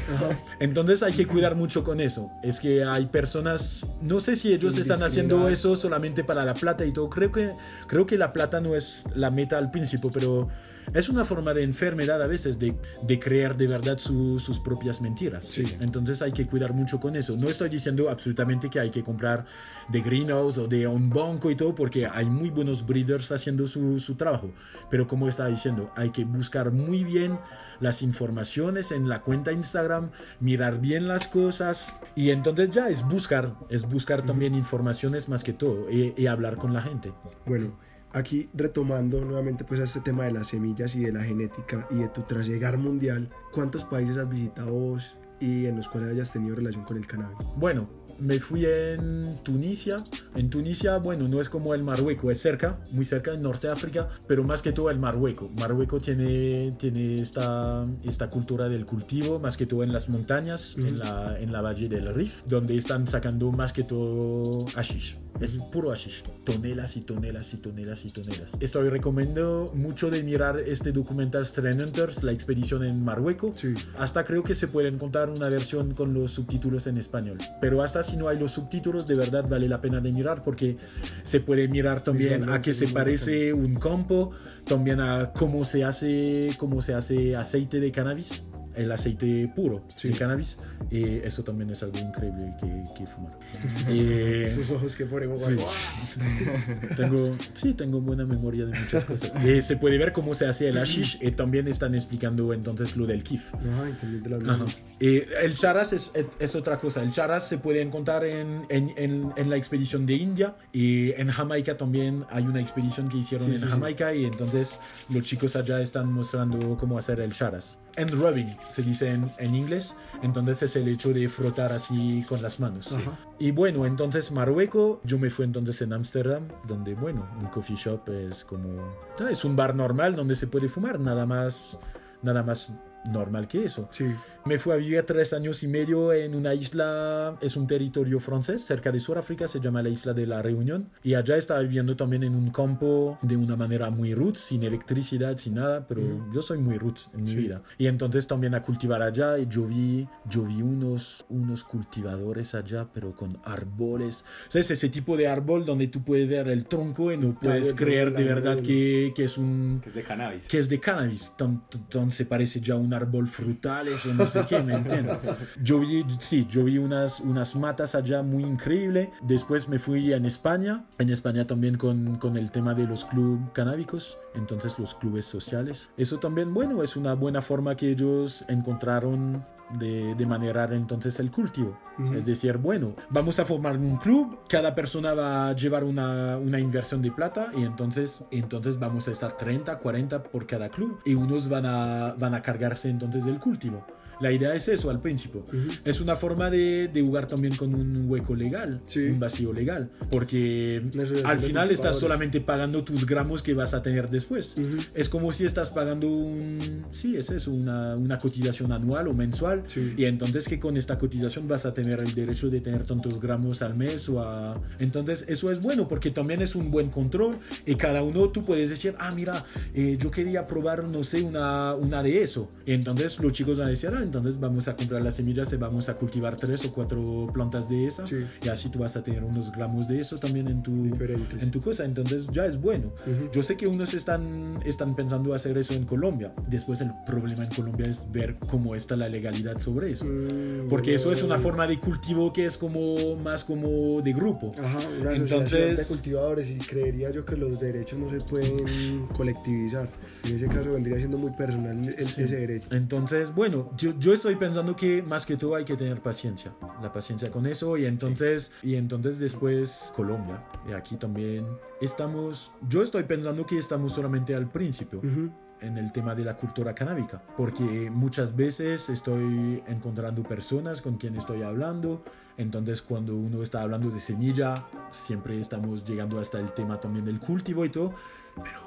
Entonces hay que cuidar mucho con eso. Es que hay personas, no sé si ellos están haciendo eso solamente para la plata y todo. Creo que, creo que la plata no es la meta al principio, pero es una forma de enfermedad a veces de, de creer de verdad su- sus propias mentiras. Sí. Entonces hay que cuidar mucho con eso. No estoy diciendo absolutamente que hay que comprar de greenhouse o de un banco y todo, porque hay muy buenos breeders haciendo su, su trabajo. Pero como estaba diciendo, hay que buscar muy bien las informaciones en la cuenta Instagram, mirar bien las cosas y entonces ya es buscar, es buscar también informaciones más que todo y, y hablar con la gente. Bueno, aquí retomando nuevamente pues a este tema de las semillas y de la genética y de tu trasegar mundial, ¿cuántos países has visitado vos y en los cuales hayas tenido relación con el cannabis? Bueno, me fui en Tunisia. En Tunisia, bueno, no es como el Marruecos, es cerca, muy cerca, en Norte de África, pero más que todo el Marruecos. Marruecos tiene, tiene esta, esta cultura del cultivo, más que todo en las montañas, en, la, en la valle del Rif, donde están sacando más que todo hashish. Es puro hashish. Tonelas y tonelas y tonelas y tonelas. Estoy recomendando mucho de mirar este documental Strain Hunters, la expedición en Marruecos. Sí. Hasta creo que se puede encontrar una versión con los subtítulos en español. Pero hasta si no hay los subtítulos, de verdad vale la pena de mirar porque se puede mirar también a qué se parece un campo, también a cómo se hace, cómo se hace aceite de cannabis, el aceite puro Sí. de cannabis. Y eso también es algo increíble que, que fumar. Eh, Esos ojos que ponemos. Sí. tengo, sí, tengo buena memoria de muchas cosas. Eh, se puede ver cómo se hace el hashish y también están explicando entonces lo del kif. Ajá. Eh, el charas es, es otra cosa. El charas se puede encontrar en, en, en- en la expedición de India y en Jamaica también hay una expedición que hicieron Sí, en. Jamaica y entonces los chicos allá están mostrando cómo hacer el charas. And rubbing se dice en, en inglés, entonces es el hecho de frotar así con las manos. Ajá. Y bueno, entonces Marruecos, yo me fui entonces en Ámsterdam, donde bueno, un coffee shop es como, ah, es un bar normal donde se puede fumar, nada más, nada más normal que eso. Sí. Me fui a vivir tres años y medio en una isla, es un territorio francés cerca de Sudáfrica, se llama la isla de la Reunión. Y allá estaba viviendo también en un campo de una manera muy roots, sin electricidad, sin nada, pero yo soy muy roots en mi Sí. vida. Y entonces también a cultivar allá, y yo vi, yo vi unos, unos cultivadores allá, pero con árboles. ¿Sabes? Ese tipo de árbol donde tú puedes ver el tronco y no puedes creer de verdad que, que es un Que es de cannabis. que es de cannabis, tan- tan- se parece ya a un árbol frutal, eso no sé qué, ¿me entiendes? Yo vi, sí, yo vi unas, unas matas allá muy increíble. Después me fui en España, en España también con, con el tema de los clubes canábicos, entonces los clubes sociales. Eso también, bueno, es una buena forma que ellos encontraron de, de manerar entonces el cultivo. Ujú. Es decir, bueno, vamos a formar un club, cada persona va a llevar una, una inversión de plata y entonces, entonces vamos a estar 30, 40 por cada club y unos van a, van a cargarse entonces del cultivo. La idea es eso al principio. Ujú. Es una forma de, de jugar también con un hueco legal, Sí. un vacío legal, porque al final estás solamente pagando tus gramos que vas a tener después. Ujú. Es como si estás pagando un, sí, es eso, una, una cotización anual o mensual. Sí. Y entonces que con esta cotización vas a tener el derecho de tener tantos gramos al mes o a... Entonces eso es bueno porque también es un buen control y cada uno tú puedes decir, ah, mira, eh, yo quería probar, no sé, una, una de eso. Y entonces los chicos van a decir, ah, entonces vamos a comprar las semillas y vamos a cultivar tres o cuatro plantas de esa. Sí. Y así tú vas a tener unos gramos de eso también en tu, Diferentes. en tu cosa. Entonces ya es bueno. Ujú. Yo sé que unos están, están pensando hacer eso en Colombia. Después el problema en Colombia es ver cómo está la legalidad sobre eso. Mm, Porque eso es una bueno. forma de cultivo que es como más como de grupo. Ajá, una Entonces- de cultivadores y creería yo que los derechos no se pueden colectivizar. En ese caso vendría siendo muy personal el- Sí. ese derecho. Entonces, bueno, yo, yo estoy pensando que más que todo hay que tener paciencia, la paciencia con eso y entonces, y entonces después Colombia. Y aquí también estamos, yo estoy pensando que estamos solamente al principio. Ujú. en el tema de la cultura canábica, porque muchas veces estoy encontrando personas con quien estoy hablando, entonces cuando uno está hablando de semilla, siempre estamos llegando hasta el tema también del cultivo y todo, pero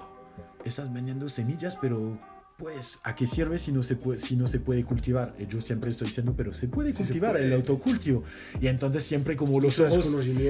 estás vendiendo semillas, pero pues, ¿a qué sirve si no se puede, si no se puede cultivar? Eh, Yo siempre estoy diciendo, pero se puede Sí se cultivar puede. el autocultivo. Y entonces siempre como los ojos,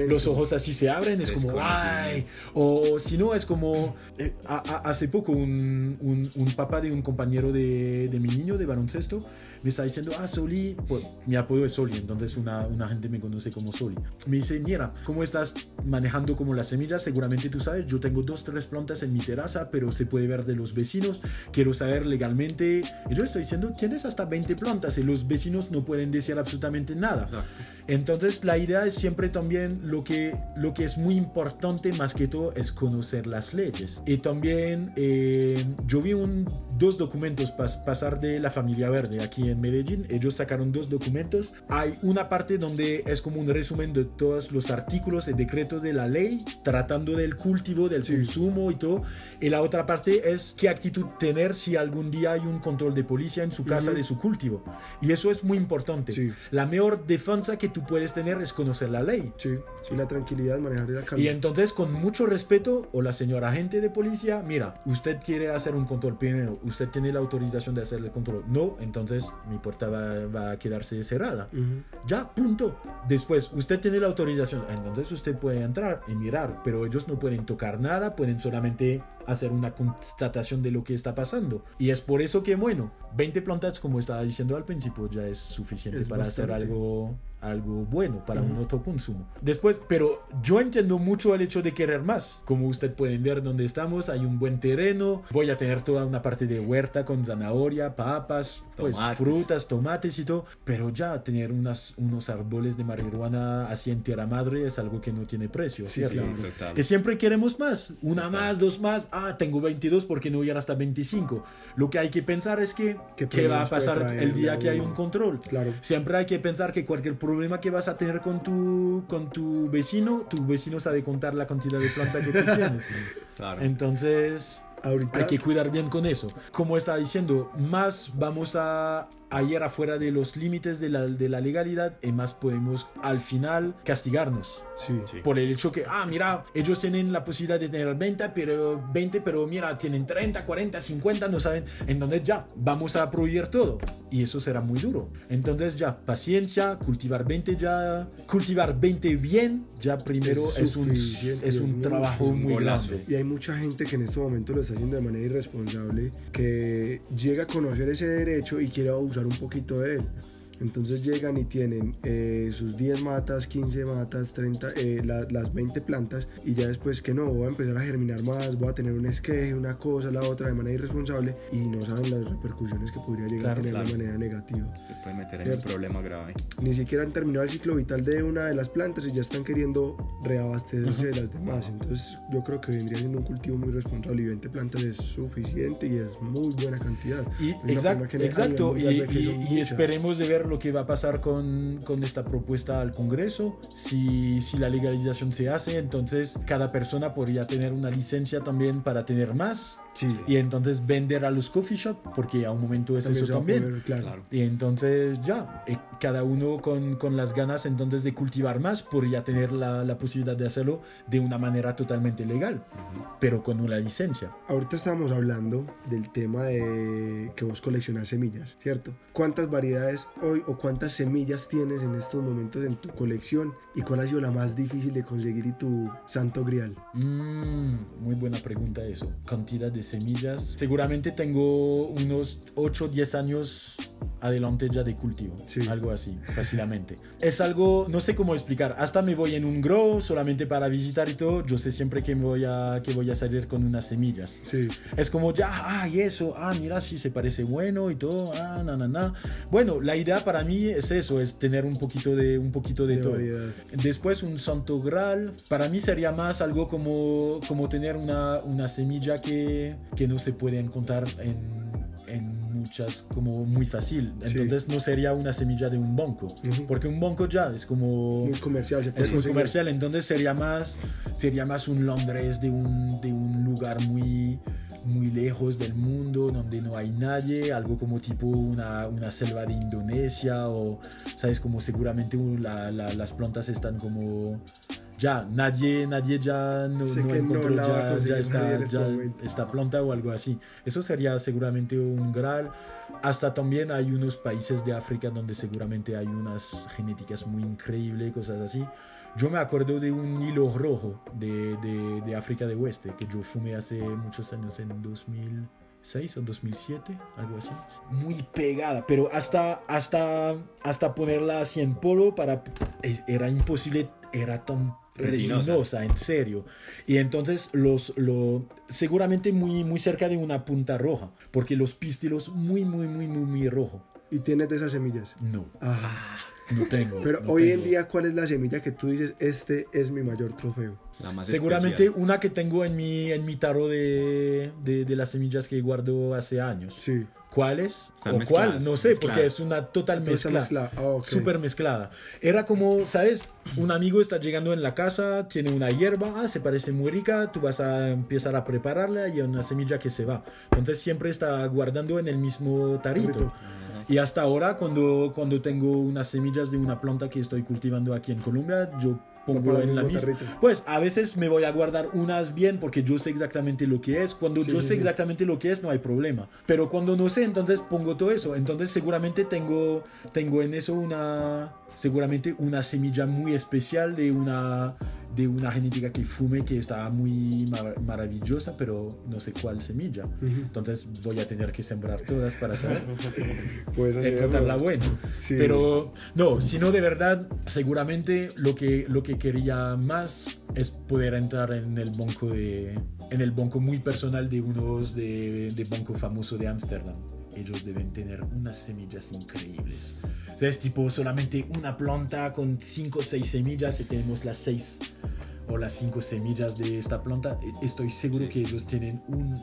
los ojos así se abren, es como, ay. O si no, es como, eh, a- a- hace poco un, un, un papá de un compañero de, de mi niño de baloncesto me está diciendo, ah, Soli, pues, mi apodo es Soli, entonces una, una gente me conoce como Soli. Me dice, mira, ¿cómo estás manejando como las semillas? Seguramente tú sabes, yo tengo dos, tres plantas en mi terraza, pero se puede ver de los vecinos, quiero saber legalmente. Y yo estoy diciendo, tienes hasta 20 plantas y los vecinos no pueden decir absolutamente nada. Exacto. Entonces la idea es siempre también lo que, lo que es muy importante más que todo es conocer las leyes. Y también eh, yo vi un, dos documentos pas- pasar de la familia verde aquí en Medellín. Ellos sacaron dos documentos. Hay una parte donde es como un resumen de todos los artículos y decretos de la ley tratando del cultivo, del consumo y todo. Y la otra parte es qué actitud tener si algún día hay un control de policía en su casa de su cultivo. Y eso es muy importante. Sí. La mejor defensa que tú puedes tener es conocer la ley. Sí, y la tranquilidad, manejar la calma. Y entonces, con mucho respeto, o la señora agente de policía, mira, usted quiere hacer un control primero, usted tiene la autorización de hacer el control. No, entonces mi puerta va, va a quedarse cerrada. Ujú. Ya, punto. Después, usted tiene la autorización, entonces usted puede entrar y mirar, pero ellos no pueden tocar nada, pueden solamente hacer una constatación de lo que está pasando. Y es por eso que, bueno, 20 plantas, como estaba diciendo al principio, ya es suficiente Es para hacer bastante. algo algo bueno para un Ujú. autoconsumo. Después, pero yo entiendo mucho el hecho de querer más. Como usted pueden ver donde estamos, hay un buen terreno. Voy a tener toda una parte de huerta con zanahoria, papas, pues Tomates. frutas, tomates y todo. Pero ya tener unas, unos árboles de marihuana así en tierra madre es algo que no tiene precio, Sí, ¿cierto? claro. Total. Y siempre queremos más. Una más, dos más. Ah, tengo 22 porque no llegar hasta 25. Lo que hay que pensar es que ¿Qué qué va a pasar el día que hay un control. Claro. Siempre hay que pensar que cualquier problema que vas a tener con tu, con tu vecino, tu vecino sabe contar la cantidad de planta que tú tienes. Claro. Entonces, Ahorita, hay que cuidar bien con eso. Como estaba diciendo, más vamos a, a ir afuera de los límites de la, de la legalidad y más podemos al final castigarnos. sí. Sí. Por el hecho que, ah, mira, ellos tienen la posibilidad de tener 20, pero 20, pero mira, tienen 30, 40, 50, no saben. Entonces ya, vamos a prohibir todo. Y eso será muy duro. Entonces ya, paciencia, cultivar 20 ya, cultivar 20 bien, ya primero Es es, un, es un trabajo muy golazo. grande. Y hay mucha gente que en este momento lo está haciendo de manera irresponsable, que llega a conocer ese derecho y quiere abusar un poquito de él. Entonces llegan y tienen eh, sus 10 matas, 15 matas, 30, eh, la- las 20 plantas y ya después que no, voy a empezar a germinar más, voy a tener un esqueje, una cosa, la otra de manera irresponsable y no saben las repercusiones que podría llegar Claro, a tener claro. de manera negativa. Se puede meter en un problema grave. Ni siquiera han terminado el ciclo vital de una de las plantas y ya están queriendo reabastecerse de las demás. Entonces yo creo que vendría siendo un cultivo muy responsable y 20 plantas es suficiente y es muy buena cantidad. Y, una exacto, Y, y- y esperemos de ver lo que va a pasar con, con esta propuesta al Congreso. Si, si la legalización se hace, entonces cada persona podría tener una licencia también para tener más. Sí, Y entonces vender a los coffee shop, porque a un momento es también eso también. poder, claro. Claro. Y entonces ya, eh, cada uno con, con las ganas entonces de cultivar más podría tener la, la posibilidad de hacerlo de una manera totalmente legal, pero con una licencia. Ahorita estábamos hablando del tema de que vos coleccionas semillas, ¿cierto? ¿Cuántas variedades hoy o cuántas semillas tienes en estos momentos en tu colección y cuál ha sido la más difícil de conseguir y tu santo grial? Mm, muy buena pregunta eso. Cantidad de semillas. Seguramente tengo unos 8 o 10 años adelante ya de cultivo. Sí. Algo así, fácilmente. Es algo, no sé cómo explicar. Hasta me voy en un grow solamente para visitar y todo. Yo sé siempre que, voy, a, que voy a salir con unas semillas. Sí, Es como ya, ah, y eso, ah, mira, si se parece bueno y todo, ah, na, na, na. Bueno, la idea para mí es eso, es tener un poquito de, un poquito de, de todo. variedad. Después un santo graal, para mí sería más algo como, como tener una, una semilla que, que no se puede encontrar en, en muchas, como muy fácil. Sí. Entonces no sería una semilla de un banco, porque un banco ya es como... Muy comercial, Es muy conseguir. comercial, entonces sería más, sería más un Londres de un, de un lugar muy, muy lejos del mundo, donde no hay nadie, algo como tipo una, una selva de Indonesia o, ¿sabes? Como seguramente un- la- la- las plantas están como ya nadie, nadie ya no, no no encontró, a ya, conseguir ya está, este ya momento. está planta o algo así. Eso sería seguramente un graal. Hasta también hay unos países de África donde seguramente hay unas genéticas muy increíbles, cosas así. Yo me acuerdo de un hilo rojo de, de, de África de Oeste que yo fumé hace muchos años en 2006 o 2007, algo así. Muy pegada, pero hasta, hasta, hasta ponerla así en polvo para, eh, era imposible, era tan Resinosa. resinosa, en serio. Y entonces los, lo, seguramente muy, muy cerca de una punta roja, porque los pistilos muy, muy, muy, muy, muy rojo. Y tienes de esas semillas. No, Ajá. no tengo. Pero no hoy en día, ¿cuál es la semilla que tú dices, este es mi mayor trofeo? La más Seguramente especial. una que tengo en mi, en mi tarro de, de, de las semillas que guardo hace años. Sí. ¿Cuál es? Están ¿O mezcladas, cuál? No sé, porque mezcladas. es una total está mezcla. mezclado. Ah, ok. Súper mezclada. Era como, ¿sabes? Un amigo está llegando en la casa, tiene una hierba, ah, se parece muy rica, tú vas a empezar a prepararla y hay una semilla que se va. Entonces siempre está guardando en el mismo tarrito. Tarrito. Y hasta ahora, cuando, cuando tengo unas semillas de una planta que estoy cultivando aquí en Colombia, yo pongo en la misma. tarrito. Pues a veces me voy a guardar unas bien porque yo sé exactamente lo que es. Cuando Sí, yo sí, sé sí. exactamente lo que es, no hay problema. Pero cuando no sé, entonces pongo todo eso. Entonces seguramente tengo, tengo en eso una, seguramente una semilla muy especial de una, de una genética que fume que está muy mar- maravillosa, pero no sé cuál semilla. Entonces voy a tener que sembrar todas para saber encontrarla algo. buena. Sí. Pero no, sino de verdad, seguramente lo que, lo que quería más es poder entrar en el banco de en el banco muy personal de unos de, de banco famoso de Ámsterdam. Ellos deben tener unas semillas increíbles. O sea, es tipo solamente una planta con 5 o 6 semillas y tenemos las 6 o las 5 semillas de esta planta. E- Estoy seguro que ellos tienen un,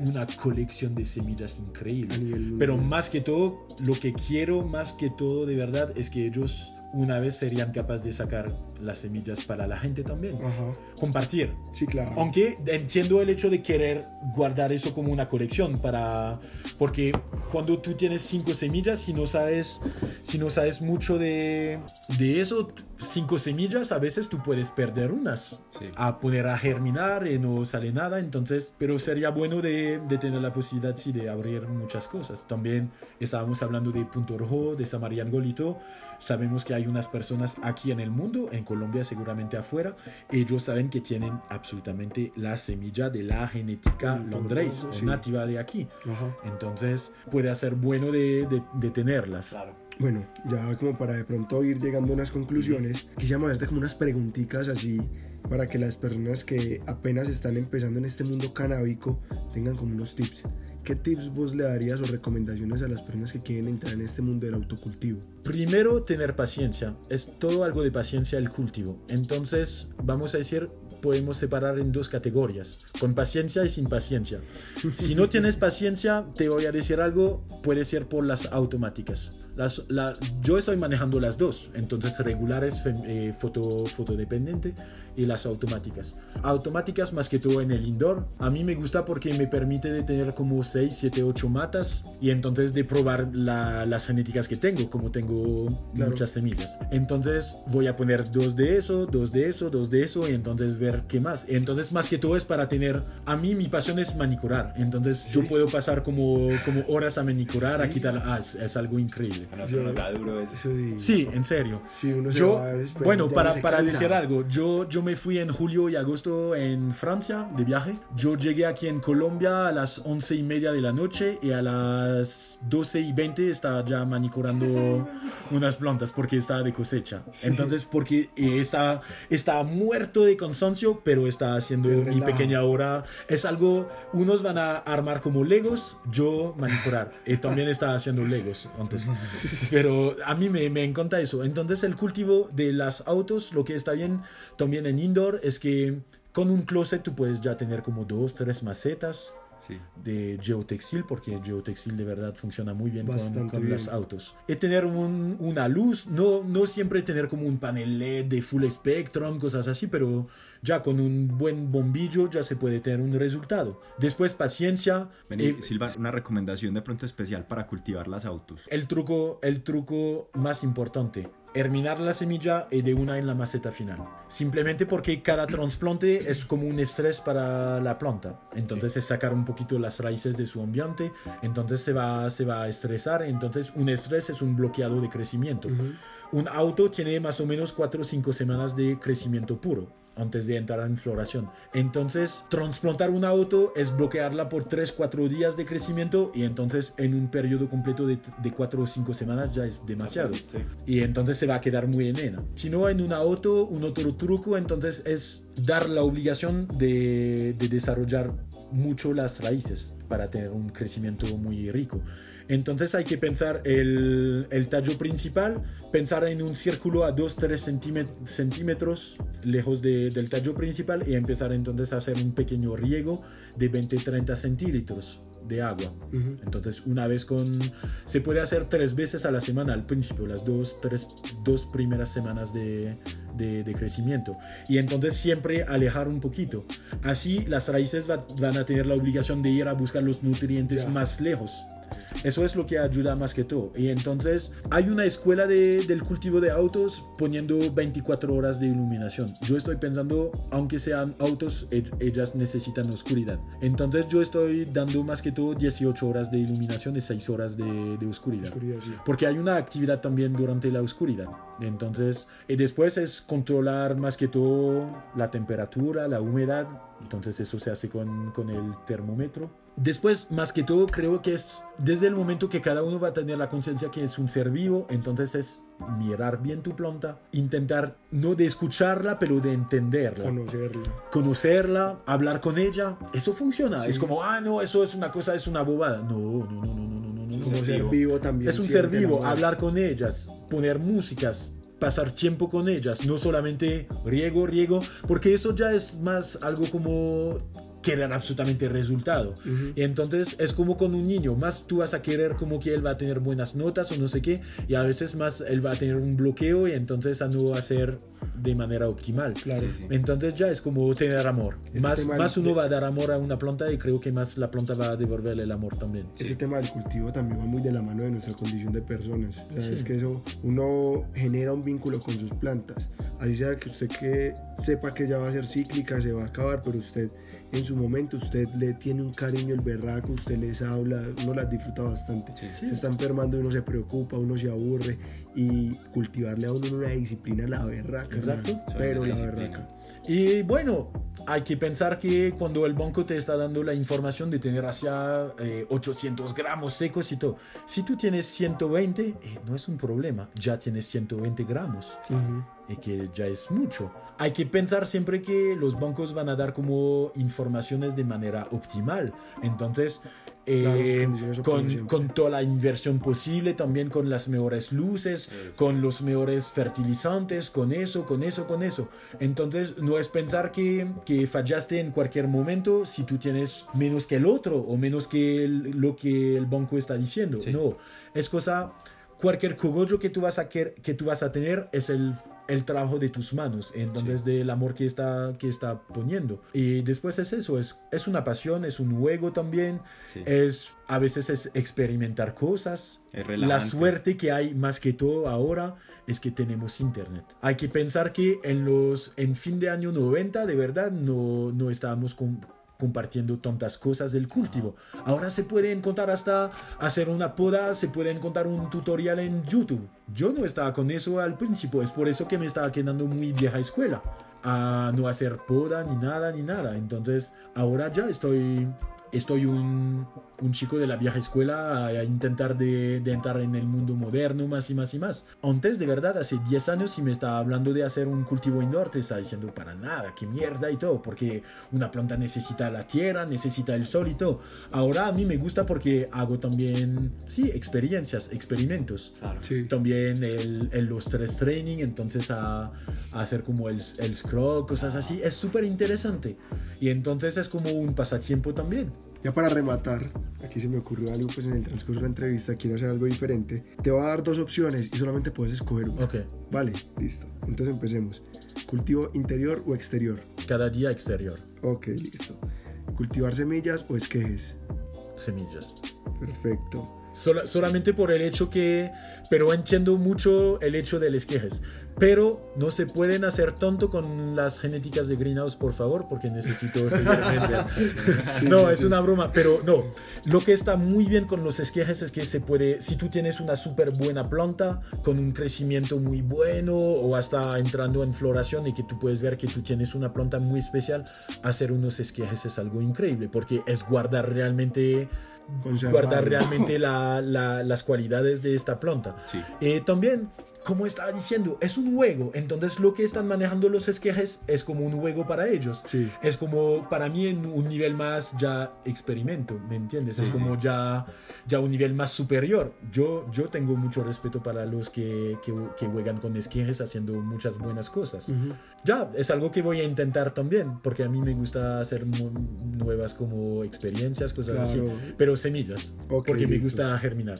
una colección de semillas increíble. Pero más que todo, lo que quiero más que todo de verdad es que ellos una vez serían capaces de sacar las semillas para la gente también. Ajá. Compartir. Sí, claro. Aunque entiendo el hecho de querer guardar eso como una colección para porque cuando tú tienes cinco semillas si no sabes si no sabes mucho de, de eso cinco semillas a veces tú puedes perder unas Sí. a poner a germinar y no sale nada entonces pero sería bueno de, de tener la posibilidad sí de abrir muchas cosas también estábamos hablando de Punto Rojo de San Mariano Golito sabemos que hay unas personas aquí en el mundo en Colombia seguramente afuera ellos saben que tienen absolutamente la semilla de la genética Mm, londres sí. nativa de aquí Ajá. entonces puede ser bueno de, de- de tenerlas Bueno, ya como para de pronto ir llegando a unas conclusiones, quisiéramos hacerte como unas preguntitas así para que las personas que apenas están empezando en este mundo canábico tengan como unos tips. ¿Qué tips vos le darías o recomendaciones a las personas que quieren entrar en este mundo del autocultivo? Primero, tener paciencia. Es todo algo de paciencia el cultivo. Entonces, vamos a decir, podemos separar en dos categorías, con paciencia y sin paciencia. Si no tienes paciencia, te voy a decir algo, puede ser por las automáticas. Las, la- yo estoy manejando las dos, entonces regulares, eh, foto, fotodependiente y las automáticas. Automáticas más que todo en el indoor. A mí me gusta porque me permite de tener como 6, 7, 8 matas y entonces de probar la- las genéticas que tengo, como tengo Claro. muchas semillas. Entonces voy a poner dos de eso, dos de eso, dos de eso y entonces ver qué más. Entonces más que todo es para tener, a mí mi pasión es manicurar. Entonces yo puedo pasar como, como horas a manicurar, a quitar, ah, es, es algo increíble. Da duro eso. Sí. Sí, en serio. Sí, uno se Yo, bueno, para, para decir algo, yo, yo me fui en julio y agosto en Francia de viaje. Yo llegué aquí en Colombia a las 11 y media de la noche y a las 12 y 20 estaba ya manicurando unas plantas porque estaba de cosecha. Entonces, porque eh, estaba, estaba muerto de cansancio, pero estaba haciendo De mi pequeña obra. Es algo, unos van a armar como legos, yo manicurar. Y también estaba haciendo legos antes. Pero a mí me, me encanta eso. Entonces el cultivo de las autos, lo que está bien también en indoor es que con un closet tú puedes ya tener como dos, tres macetas Sí. de geotextil, porque geotextil de verdad funciona muy bien con, Bastante con bien. los autos. Y tener un- una luz, no, no siempre tener como un panel LED de full spectrum, cosas así, pero ya con un buen bombillo ya se puede tener un resultado. Después paciencia. Vení, eh, Silva, una recomendación de pronto especial para cultivar las autos. el truco, el truco más importante, germinar la semilla y de una en la maceta final. Simplemente porque cada trasplante es como un estrés para la planta. Entonces es sacar un poquito las raíces de su ambiente, entonces se va, se va a estresar, entonces un estrés es un bloqueado de crecimiento. Un auto tiene más o menos 4 o 5 semanas de crecimiento puro antes de entrar en floración. Entonces, transplantar un auto es bloquearla por 3, 4 días de crecimiento y entonces en un periodo completo de, de 4 o 5 semanas ya es demasiado. Y entonces se va a quedar muy enena. Si no, en un auto, un otro truco entonces es dar la obligación de, de desarrollar mucho las raíces para tener un crecimiento muy rico. Entonces hay que pensar el, el tallo principal, pensar en un círculo a 2-3 centímetros lejos de, del tallo principal y empezar entonces a hacer un pequeño riego de 20-30 centímetros de agua. Entonces una vez con... Se puede hacer tres veces a la semana al principio, las dos, tres, dos primeras semanas de, de, de crecimiento. Y entonces siempre alejar un poquito. Así las raíces va, van a tener la obligación de ir a buscar los nutrientes más lejos. Eso es lo que ayuda más que todo. Y entonces hay una escuela de- del cultivo de autos poniendo 24 horas de iluminación. Yo estoy pensando, aunque sean autos, e- ellas necesitan oscuridad. Entonces yo estoy dando más que todo 18 horas de iluminación y 6 horas de, de oscuridad. Oscuridad, sí. Porque hay una actividad también durante la oscuridad. Entonces, y después es controlar más que todo la temperatura, la humedad. Entonces eso se hace con, con el termómetro. Después, más que todo, creo que es desde el momento que cada uno va a tener la conciencia que es un ser vivo, entonces es mirar bien tu planta, intentar no de escucharla, pero de entenderla Conocerla. conocerla, hablar con ella, eso funciona. Sí. Es como, ah, no, eso es una cosa, es una bobada. No, no, no, no, no, no, no, no. Como ser ser vivo. vivo también. Es un ser vivo, hablar con ellas, poner músicas, pasar tiempo con ellas, no solamente riego, riego, porque eso ya es más algo como querer absolutamente resultado. Ujú. Y entonces es como con un niño, más tú vas a querer como que él va a tener buenas notas o no sé qué, y a veces más él va a tener un bloqueo y entonces a no hacer de manera optimal. Claro. Sí, sí. Entonces ya es como tener amor. Este más más uno va a dar amor a una planta y creo que más la planta va a devolverle el amor también. Ese tema del cultivo también va muy de la mano de nuestra condición de personas. O sea, Sí. Es que eso, uno genera un vínculo con sus plantas. Así sea que usted que sepa que ya va a ser cíclica, se va a acabar, pero usted en su momento, usted le tiene un cariño el berraco, usted les habla, uno las disfruta bastante. Sí. Se está enfermando y uno se preocupa, uno se aburre y cultivarle a uno una disciplina la berraca. Exacto. Pero la disciplina. berraca. Y bueno, hay que pensar que cuando el banco te está dando la información de tener hacia eh, 800 gramos secos y todo, si tú tienes 120, eh, no es un problema, ya tienes 120 gramos. Ujú. Y que ya es mucho. Hay que pensar siempre que los bancos van a dar como informaciones de manera optimal. Entonces, eh, Claro, con, con toda la inversión posible, también con las mejores luces, con los mejores fertilizantes, con eso, con eso, con eso. Entonces, no es pensar que, que fallaste en cualquier momento si tú tienes menos que el otro o menos que el- lo que el banco está diciendo. Sí. No, es cosa cualquier cogollo que tú vas a, quer- que tú vas a tener es el, el trabajo de tus manos, entonces del amor que está, que está poniendo. Y después es eso, es, es una pasión, es un juego también, Sí. es a veces es experimentar cosas. La suerte que hay más que todo ahora es que tenemos internet. Hay que pensar que en los en fin de año 90 de verdad no, no estábamos com- compartiendo tantas cosas del cultivo. Ahora se puede encontrar hasta hacer una poda, se puede encontrar un tutorial en YouTube. Yo no estaba con eso al principio, es por eso que me estaba quedando muy vieja escuela. A no hacer poda ni nada, ni nada. Entonces ahora ya estoy estoy un, un chico de la vieja escuela a, a intentar de, de entrar en el mundo moderno más y más y más. Antes, de verdad, hace 10 años, si me estaba hablando de hacer un cultivo indoor, te estaba diciendo para nada, qué mierda y todo, porque una planta necesita la tierra, necesita el sol y todo. Ahora a mí me gusta porque hago también, sí, experiencias, experimentos. Claro. Sí. También el, el los tres training, entonces a, a hacer como el, el scroll, cosas así, es súper interesante. Y entonces es como un pasatiempo también. Ya para rematar, aquí se me ocurrió algo pues en el transcurso de la entrevista, quiero hacer algo diferente. Te voy a dar dos opciones y solamente puedes escoger una. Ok, Vale, listo. Entonces empecemos. ¿Cultivo interior o exterior? cada día exterior, Ok, listo. ¿Cultivar semillas o esquejes? semillas. Perfecto. Sola- solamente por el hecho que, pero entiendo mucho el hecho del esquejes, pero no se pueden hacer tonto con las genéticas de Greenhouse, por favor, porque necesito seguir aprendiendo. no, sí, es sí. una broma, pero no. Lo que está muy bien con los esquejes es que se puede, si tú tienes una súper buena planta con un crecimiento muy bueno o hasta entrando en floración y que tú puedes ver que tú tienes una planta muy especial, hacer unos esquejes es algo increíble porque es guardar realmente Guardar realmente la- la- las cualidades de esta planta. Sí. Eh, también, como estaba diciendo, es un juego, entonces lo que están manejando los esquejes es como un juego para ellos. Sí. Es como, para mí, en un nivel más ya experimento, ¿me entiendes? Es como ya, ya un nivel más superior. Yo, yo tengo mucho respeto para los que, que, que juegan con esquejes haciendo muchas buenas cosas. Ujú. Ya, es algo que voy a intentar también, porque a mí me gusta hacer nuevas como experiencias, cosas Claro. así. Pero semillas, Ok, porque me listo. gusta germinar.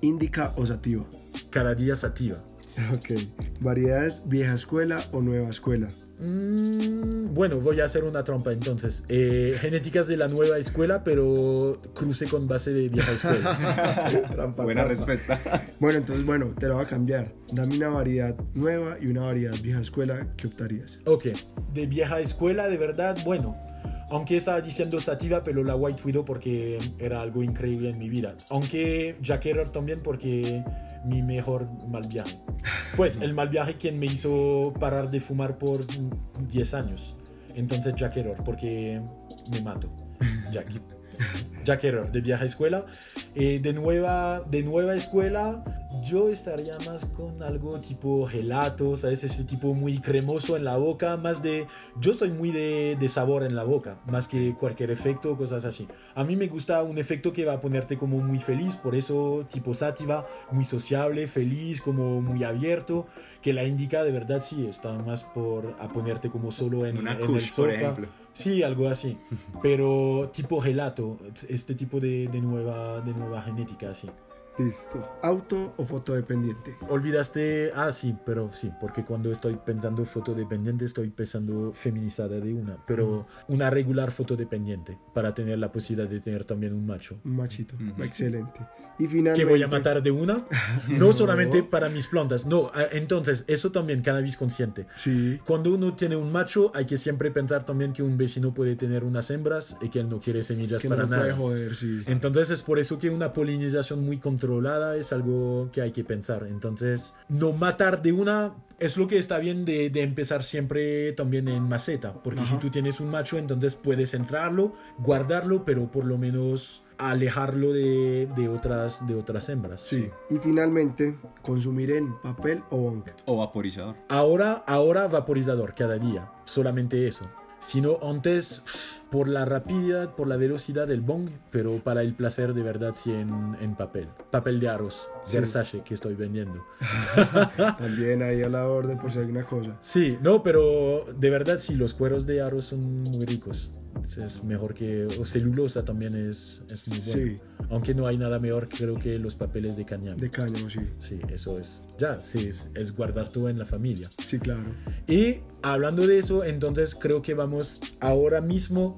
Indica o sativa. Cada día sativa. Ok. Variedades vieja escuela o nueva escuela. Mm, bueno, voy a hacer una trampa entonces. Eh, genéticas de la nueva escuela, pero cruce con base de vieja escuela. Trampa, Buena trampa. respuesta. Bueno, entonces, bueno, te lo voy a cambiar. Dame una variedad nueva y una variedad vieja escuela. ¿Qué optarías? ok, de vieja escuela, de verdad, bueno. Aunque estaba diciendo sativa, pero la White Widow porque era algo increíble en mi vida. Aunque Jack Herrer también porque mi mejor mal viaje. Pues el mal viaje quien me hizo parar de fumar por 10 años. Entonces Jack Herrer porque me mato. Jack. Jack Herrer, de vieja escuela. Eh, de, nueva, de nueva escuela, yo estaría más con algo tipo gelato, ¿sabes? Ese tipo muy cremoso en la boca, más de... Yo soy muy de, de sabor en la boca, más que cualquier efecto o cosas así. A mí me gusta un efecto que va a ponerte como muy feliz, por eso tipo sativa, muy sociable, feliz, como muy abierto, que la indica de verdad sí, está más por a ponerte como solo en, Una en el kush, por sofá. ejemplo. Sí, algo así. Pero tipo gelato, este tipo de, de nueva, de nueva genética, así. Listo. ¿Auto o fotodependiente? Olvidaste, ah sí, pero sí, porque cuando estoy pensando fotodependiente estoy pensando feminizada de una, pero una regular fotodependiente para tener la posibilidad de tener también un macho. Un machito. Ujú. Excelente. Y finalmente... ¿Que voy a matar de una? No solamente para mis plantas, no, ah, entonces eso también cannabis consciente. Sí. Cuando uno tiene un macho hay que siempre pensar también que un vecino puede tener unas hembras y que él no quiere semillas Que no para puede nada. joder, sí. Entonces es por eso que una polinización muy controlada es algo que hay que pensar. Entonces, no matar de una es lo que está bien de, de empezar siempre también en maceta. Porque Ajá. si tú tienes un macho, entonces puedes entrarlo, guardarlo, pero por lo menos alejarlo de, de otras, de otras hembras. Sí. Y finalmente, consumir en papel o. O vaporizador. Ahora, ahora vaporizador cada día, solamente eso. Sino antes, por la rapidez, por la velocidad del bong, pero para el placer de verdad sí en, en papel. Papel de arroz, Sí. Versace que estoy vendiendo. También ahí a la orden por si hay alguna cosa. Sí, no, pero de verdad sí, los cueros de arroz son muy ricos. Es mejor que... O celulosa también es, es muy bueno. Sí. Aunque no hay nada mejor, creo que los papeles de cañón. De cáñamo, sí. Sí, eso es. Ya, sí, es, es guardar todo en la familia. Sí, claro. Y hablando de eso, entonces creo que vamos ahora mismo,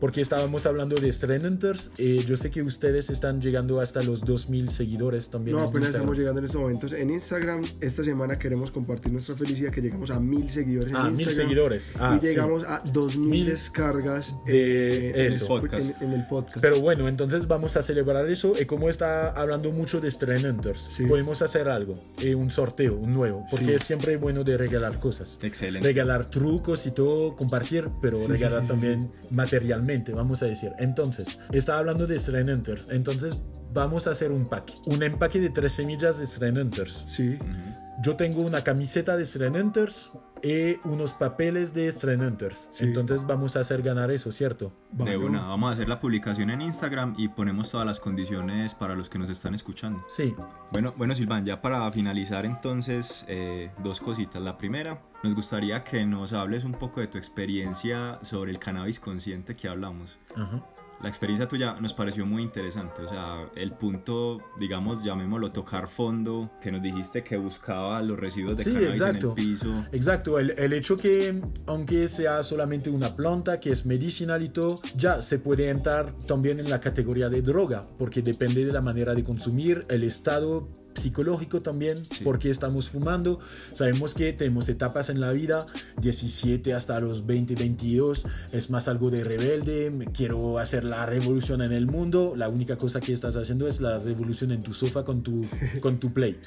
porque estábamos hablando de Strain Hunters, eh, yo sé que ustedes están llegando hasta los 2000 seguidores también. No, en apenas Instagram. estamos llegando en estos momentos. En Instagram, esta semana queremos compartir nuestra felicidad que llegamos a mil seguidores en Ah, mil Instagram. seguidores. Ah, y sí. llegamos a dos mil Mil descargas de en, eso. el, Podcast. en- en el podcast. Pero bueno, entonces vamos a celebrar eso. Y como está hablando mucho de Strain Hunters, Sí. podemos hacer algo, eh, un sorteo, un nuevo, porque Sí. es siempre bueno de regalar cosas. Excelente. regalar trucos y todo, compartir, pero Sí, sí, regalar sí, sí, también materialmente, vamos a decir. Entonces, está hablando de Strain Hunters. Entonces, vamos a hacer un pack. Un empaque de tres semillas de Strain Hunters. Sí. Yo tengo una camiseta de Strain Hunters y unos papeles de Strain Hunters. Sí. Entonces, vamos a hacer ganar eso, ¿cierto? De una, vamos a hacer la publicación en Instagram y ponemos todas las condiciones para los que nos están escuchando. Sí. Bueno, bueno Silvan, ya para finalizar entonces, eh, dos cositas. La primera, nos gustaría que nos hables un poco de tu experiencia sobre el cannabis consciente que hablamos. Ajá. La experiencia tuya nos pareció muy interesante. O sea, el punto, digamos, llamémoslo tocar fondo, que nos dijiste que buscaba los residuos de Sí, cannabis exacto. en el piso. Exacto, el, el hecho que aunque sea solamente una planta que es medicinal y todo, ya se puede entrar también en la categoría de droga, porque depende de la manera de consumir, el estado psicológico también, Sí. porque estamos fumando. Sabemos que tenemos etapas en la vida, 17 hasta los 20, 22, es más algo de rebelde, quiero hacer la revolución en el mundo, la única cosa que estás haciendo es la revolución en tu sofá con tu, con tu play.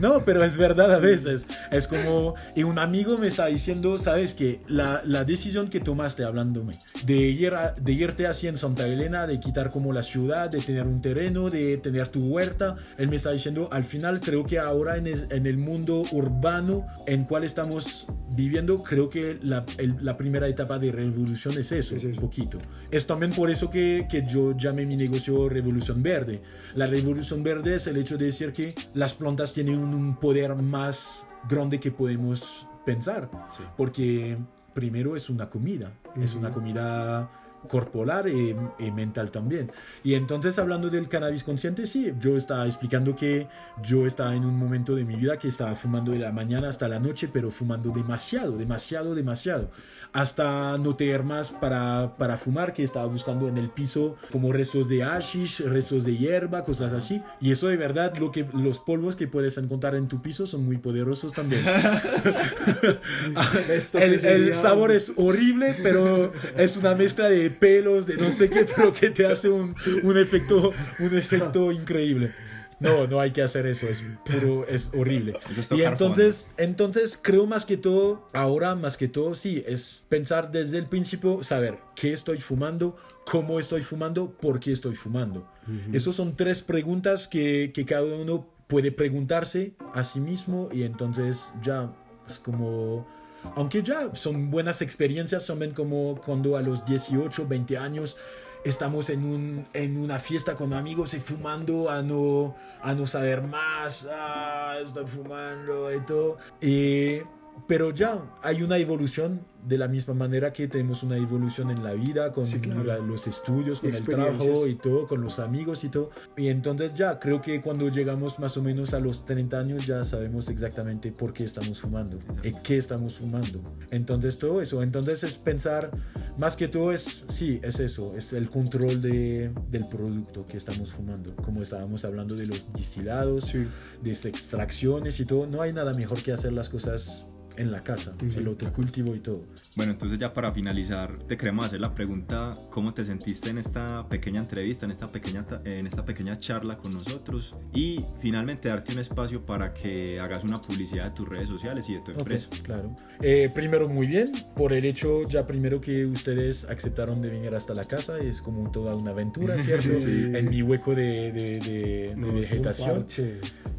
No, pero es verdad a veces. Es como, y un amigo me está diciendo, sabes que la, la decisión que tomaste hablándome, de, ir a- de irte así en Santa Elena, de quitar como la ciudad, de tener un terreno, de tener tu huerta, él me está diciendo, al final creo que ahora en, es- en el mundo urbano en cual estamos viviendo, creo que la, el- la primera etapa de revolución es eso, Es eso. un poquito. Es también por eso que, que yo llamé mi negocio Revolución Verde. La Revolución Verde es el hecho de decir que las plantas tienen un, un poder más grande que podemos pensar. Sí. Porque primero es una comida, es Ujú. una comida corporal y, y mental también. Y entonces hablando del cannabis consciente, sí, yo estaba explicando que yo estaba en un momento de mi vida que estaba fumando de la mañana hasta la noche, pero fumando demasiado, demasiado, demasiado. Hasta no tener más para, para fumar, que estaba buscando en el piso como restos de hashish, restos de hierba, cosas así. Y eso de verdad, lo que, los polvos que puedes encontrar en tu piso son muy poderosos también. El, el sabor es horrible, pero es una mezcla de pelos, de no sé qué, pero que te hace un, un efecto, un efecto increíble. No, no hay que hacer eso, es puro, es horrible. Y entonces, entonces creo más que todo, ahora más que todo, sí, es pensar desde el principio, saber qué estoy fumando, cómo estoy fumando, por qué estoy fumando. Esas son tres preguntas que, que cada uno puede preguntarse a sí mismo y entonces ya es como... Aunque ya son buenas experiencias, también como cuando a los 18, 20 años estamos en, un, en una fiesta con amigos y fumando a no, a no saber más, ah, estoy fumando y todo. Y- pero ya hay una evolución de la misma manera que tenemos una evolución en la vida con Sí, claro. la- los estudios, con el trabajo y todo, con los amigos y todo. Y entonces ya creo que cuando llegamos más o menos a los 30 años ya sabemos exactamente por qué estamos fumando y qué estamos fumando. Entonces todo eso, entonces es pensar, más que todo es, sí, es eso, es el control de, del producto que estamos fumando. Como estábamos hablando de los distilados, Sí. de extracciones y todo, no hay nada mejor que hacer las cosas en la casa, Ujú. el autocultivo y todo. Bueno, entonces ya para finalizar, te queremos hacer la pregunta, ¿cómo te sentiste en esta pequeña entrevista, en esta pequeña, en esta pequeña charla con nosotros? Y finalmente darte un espacio para que hagas una publicidad de tus redes sociales y de tu empresa. claro. Eh, primero, muy bien, por el hecho ya primero que ustedes aceptaron de venir hasta la casa, es como toda una aventura, ¿cierto? Sí. En mi hueco de, de- de- de No, vegetación.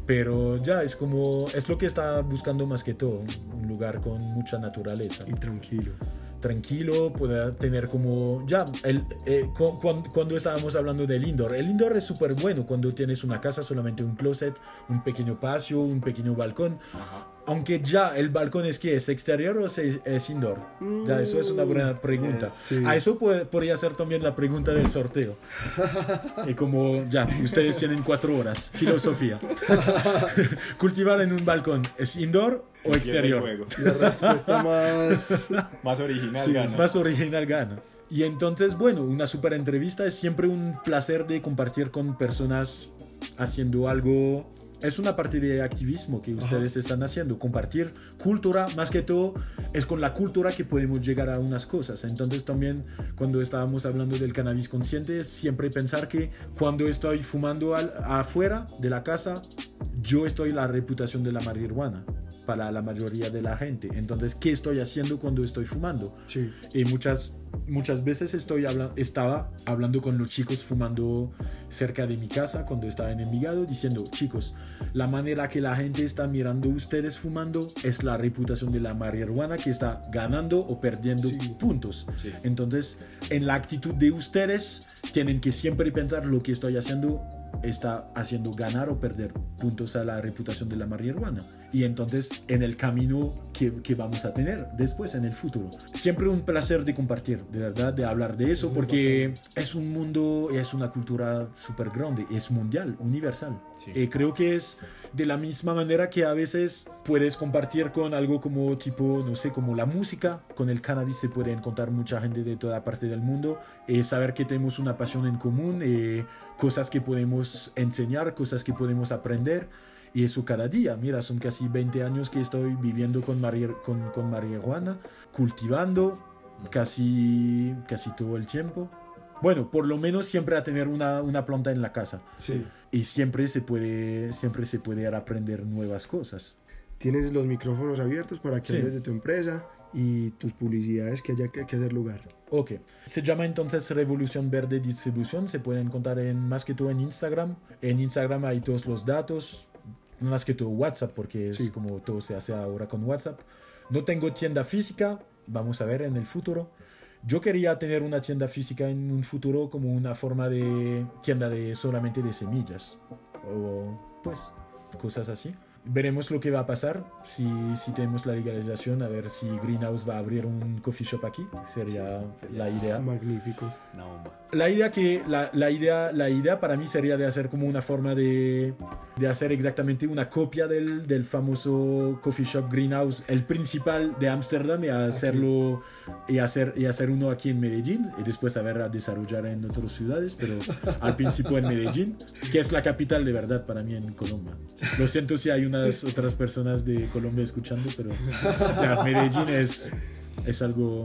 Pero ya es como, es lo que está buscando más que todo, un lugar con mucha naturaleza. Y tranquilo. tranquilo, pueda tener como ya el, eh, cu- cuan- cuando, estábamos hablando del indoor, el indoor es súper bueno cuando tienes una casa solamente un closet, un pequeño patio, un pequeño balcón. Aunque ya el balcón es que es exterior o es, es indoor. Ya eso es una buena pregunta. Sí. A eso puede- podría ser también la pregunta del sorteo. Y como ya ustedes tienen cuatro horas, filosofía. Cultivar en un balcón es indoor o exterior. La respuesta más... Más original, Sí, gana. más original gana. Y entonces, bueno, una super entrevista es siempre un placer de compartir con personas haciendo algo. Es una parte de activismo que ustedes están haciendo. Compartir cultura, más que todo, es con la cultura que podemos llegar a unas cosas. Entonces también cuando estábamos hablando del cannabis consciente, siempre pensar que cuando estoy fumando al- afuera de la casa, yo estoy la reputación de la marihuana para la mayoría de la gente. Entonces, ¿qué estoy haciendo cuando estoy fumando? Sí. Y muchas, muchas veces estoy habla estaba hablando con los chicos fumando cerca de mi casa cuando estaba en Envigado, diciendo, chicos, la manera que la gente está mirando ustedes fumando es la reputación de la marihuana que está ganando o perdiendo Sí. puntos. Sí. Entonces, en la actitud de ustedes, tienen que siempre pensar lo que estoy haciendo está haciendo ganar o perder puntos a la reputación de la marihuana. Y entonces en el camino que, que, vamos a tener después en el futuro. Siempre un placer de compartir, de verdad, de hablar de eso, porque es un mundo, es una cultura súper grande, es mundial, universal. y eh, creo que es de la misma manera que a veces puedes compartir con algo como tipo, no sé, como la música, con el cannabis se puede encontrar mucha gente de toda parte del mundo, eh, saber que tenemos una pasión en común, eh, cosas que podemos enseñar, cosas que podemos aprender. Y eso cada día. Mira, son casi 20 años que estoy viviendo con, con, con marihuana, cultivando casi, casi todo el tiempo. Bueno, por lo menos siempre a tener una, una planta en la casa. Sí. Y siempre se puede, siempre se puede aprender nuevas cosas. Tienes los micrófonos abiertos para que hables de tu empresa y tus publicidades que haya que, hacer lugar. Ok. Se llama entonces Revolución Verde Distribución. Se puede encontrar en, más que todo en Instagram. En Instagram hay todos los datos. Más que todo WhatsApp, porque es como todo se hace ahora con WhatsApp. No tengo tienda física. Vamos a ver en el futuro. Yo quería tener una tienda física en un futuro como una forma de tienda de solamente de semillas o pues cosas así veremos lo que va a pasar si, si, tenemos la legalización, a ver si Greenhouse va a abrir un coffee shop aquí, sería, la idea. Magnífico. La idea que la, la, idea la idea para mí sería de hacer como una forma de, de hacer exactamente una copia del, del, famoso coffee shop Greenhouse, el principal de Ámsterdam y hacerlo y hacer y hacer uno aquí en Medellín y después a ver a desarrollar en otras ciudades, pero al principio en Medellín, que es la capital de verdad para mí en Colombia. Lo siento si hay unas otras personas de Colombia escuchando, pero Medellín es, es algo,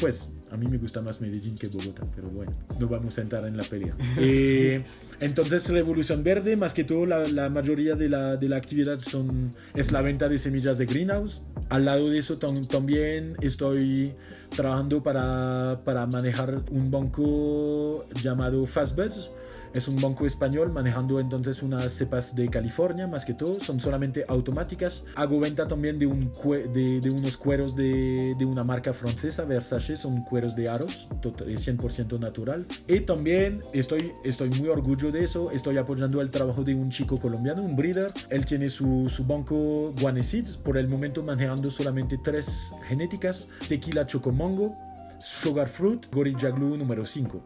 pues, a mí me gusta más Medellín que Bogotá, pero bueno, no vamos a entrar en la pelea. Eh, entonces, Revolución Verde, más que todo, la, la mayoría de la, de la, actividad son, es la venta de semillas de greenhouse. Al lado de eso, también estoy trabajando para, para manejar un banco llamado Fastbeds es un banco español manejando entonces unas cepas de California, más que todo. Son solamente automáticas. Hago venta también de, un de, de, unos cueros de, de, una marca francesa, Versace. Son cueros de aros, 100% natural. Y también estoy, estoy muy orgulloso de eso. Estoy apoyando el trabajo de un chico colombiano, un breeder. Él tiene su, su banco Guaneseeds. Por el momento manejando solamente tres genéticas. Tequila Chocomongo, Sugar Fruit, Gorilla Glue número 5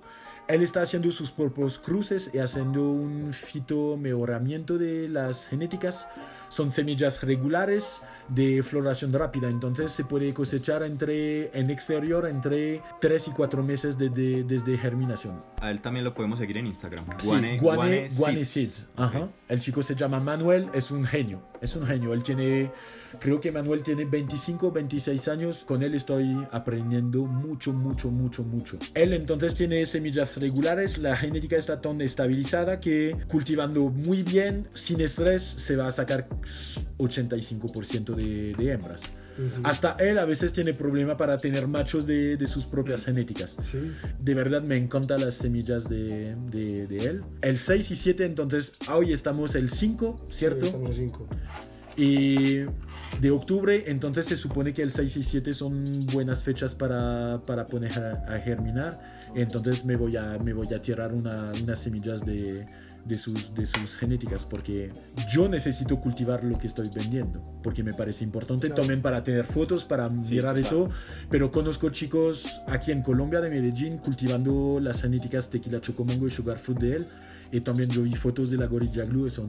él está haciendo sus propios cruces y haciendo un fitomejoramiento de las genéticas. Son semillas regulares de floración rápida, entonces se puede cosechar entre, en exterior entre 3 y 4 meses desde germinación. A él también lo podemos seguir en Instagram. Sí, Guane, Guane, Seeds. Ajá. El chico se llama Manuel, es un genio, es un genio. Él tiene, creo que Manuel tiene 25, 26 años. Con él estoy aprendiendo mucho, mucho, mucho, mucho. Él entonces tiene semillas regulares, la genética está tan estabilizada que cultivando muy bien, sin estrés, se va a sacar 85% de, de hembras. Hasta él a veces tiene problema para tener machos de, de sus propias genéticas. De verdad me encantan las semillas de, de, él. El 6 y 7, entonces hoy estamos el 5, ¿cierto? estamos el 5. Y de octubre, entonces se supone que el 6 y 7 son buenas fechas para, para poner a, germinar. Entonces me voy a, me voy a tirar una, unas semillas de, de sus, de sus genéticas, porque yo necesito cultivar lo que estoy vendiendo, porque me parece importante también para tener fotos, para mirar de todo, pero conozco chicos aquí en Colombia, de Medellín, cultivando las genéticas tequila chocomongo y sugar fruit de él, y también yo vi fotos de la gorilla glue, son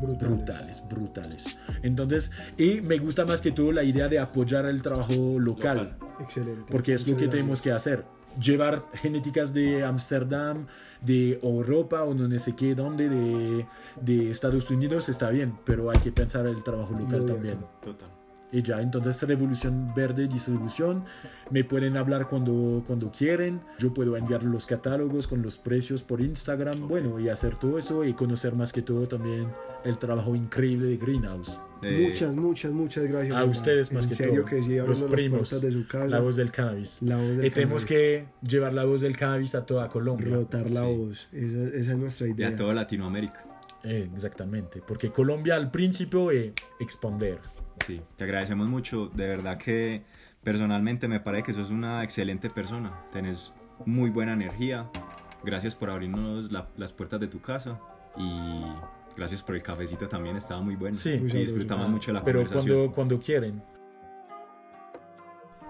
brutales. brutales, Entonces, y me gusta más que todo la idea de apoyar el trabajo local. Excelente. Porque es lo que tenemos que hacer llevar genéticas de Ámsterdam, de Europa o no sé qué, dónde, de, de, Estados Unidos, está bien, pero hay que pensar el trabajo local también. Total. Y ya, entonces Revolución Verde Distribución, me pueden hablar cuando, cuando quieren, yo puedo enviar los catálogos con los precios por Instagram, bueno, y hacer todo eso y conocer más que todo también el trabajo increíble de Greenhouse. Eh, muchas, muchas, muchas gracias. A ustedes más que serio todo. que sí, los primos, de su casa. la voz del cannabis. La voz del y tenemos que llevar la voz del cannabis a toda Colombia. Rotar la voz, esa, esa, es nuestra idea. Y a toda Latinoamérica. Eh, exactamente, porque Colombia al principio es exponer. Sí, te agradecemos mucho, de verdad que personalmente me parece que sos una excelente persona, tenés muy buena energía, gracias por abrirnos la, las puertas de tu casa y Gracias por el cafecito también, estaba muy bueno. Sí. y disfrutamos mucho la Pero conversación. cuando, cuando quieren.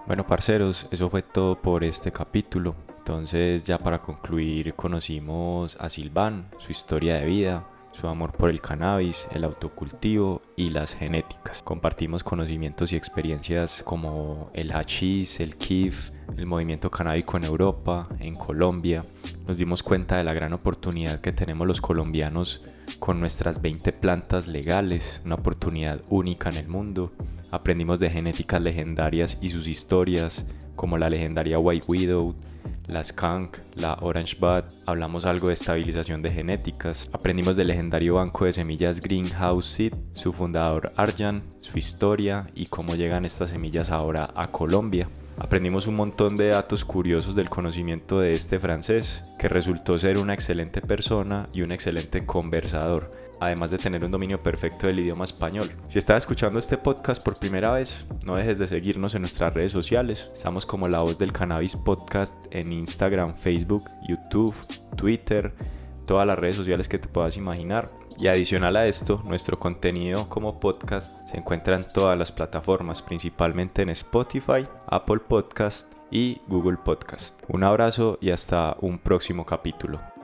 Bueno, parceros, eso fue todo por este capítulo. Entonces, ya para concluir, conocimos a Silván, su historia de vida, su amor por el cannabis, el autocultivo y las genéticas. Compartimos conocimientos y experiencias como el hachís, el kif, el movimiento canábico en Europa, en Colombia. Nos dimos cuenta de la gran oportunidad que tenemos los colombianos con nuestras 20 plantas legales, una oportunidad única en el mundo. Aprendimos de genéticas legendarias y sus historias, como la legendaria White Widow, la Skunk, la Orange Bud, hablamos algo de estabilización de genéticas, aprendimos del legendario banco de semillas Greenhouse Seed, su fundador Arjan, su historia y cómo llegan estas semillas ahora a Colombia. Aprendimos un montón de datos curiosos del conocimiento de este francés, que resultó ser una excelente persona y un excelente conversador además de tener un dominio perfecto del idioma español. Si estás escuchando este podcast por primera vez, no dejes de seguirnos en nuestras redes sociales. Estamos como La Voz del Cannabis Podcast en Instagram, Facebook, YouTube, Twitter, todas las redes sociales que te puedas imaginar. Y adicional a esto, nuestro contenido como podcast se encuentra en todas las plataformas, principalmente en Spotify, Apple Podcast y Google Podcast. Un abrazo y hasta un próximo capítulo.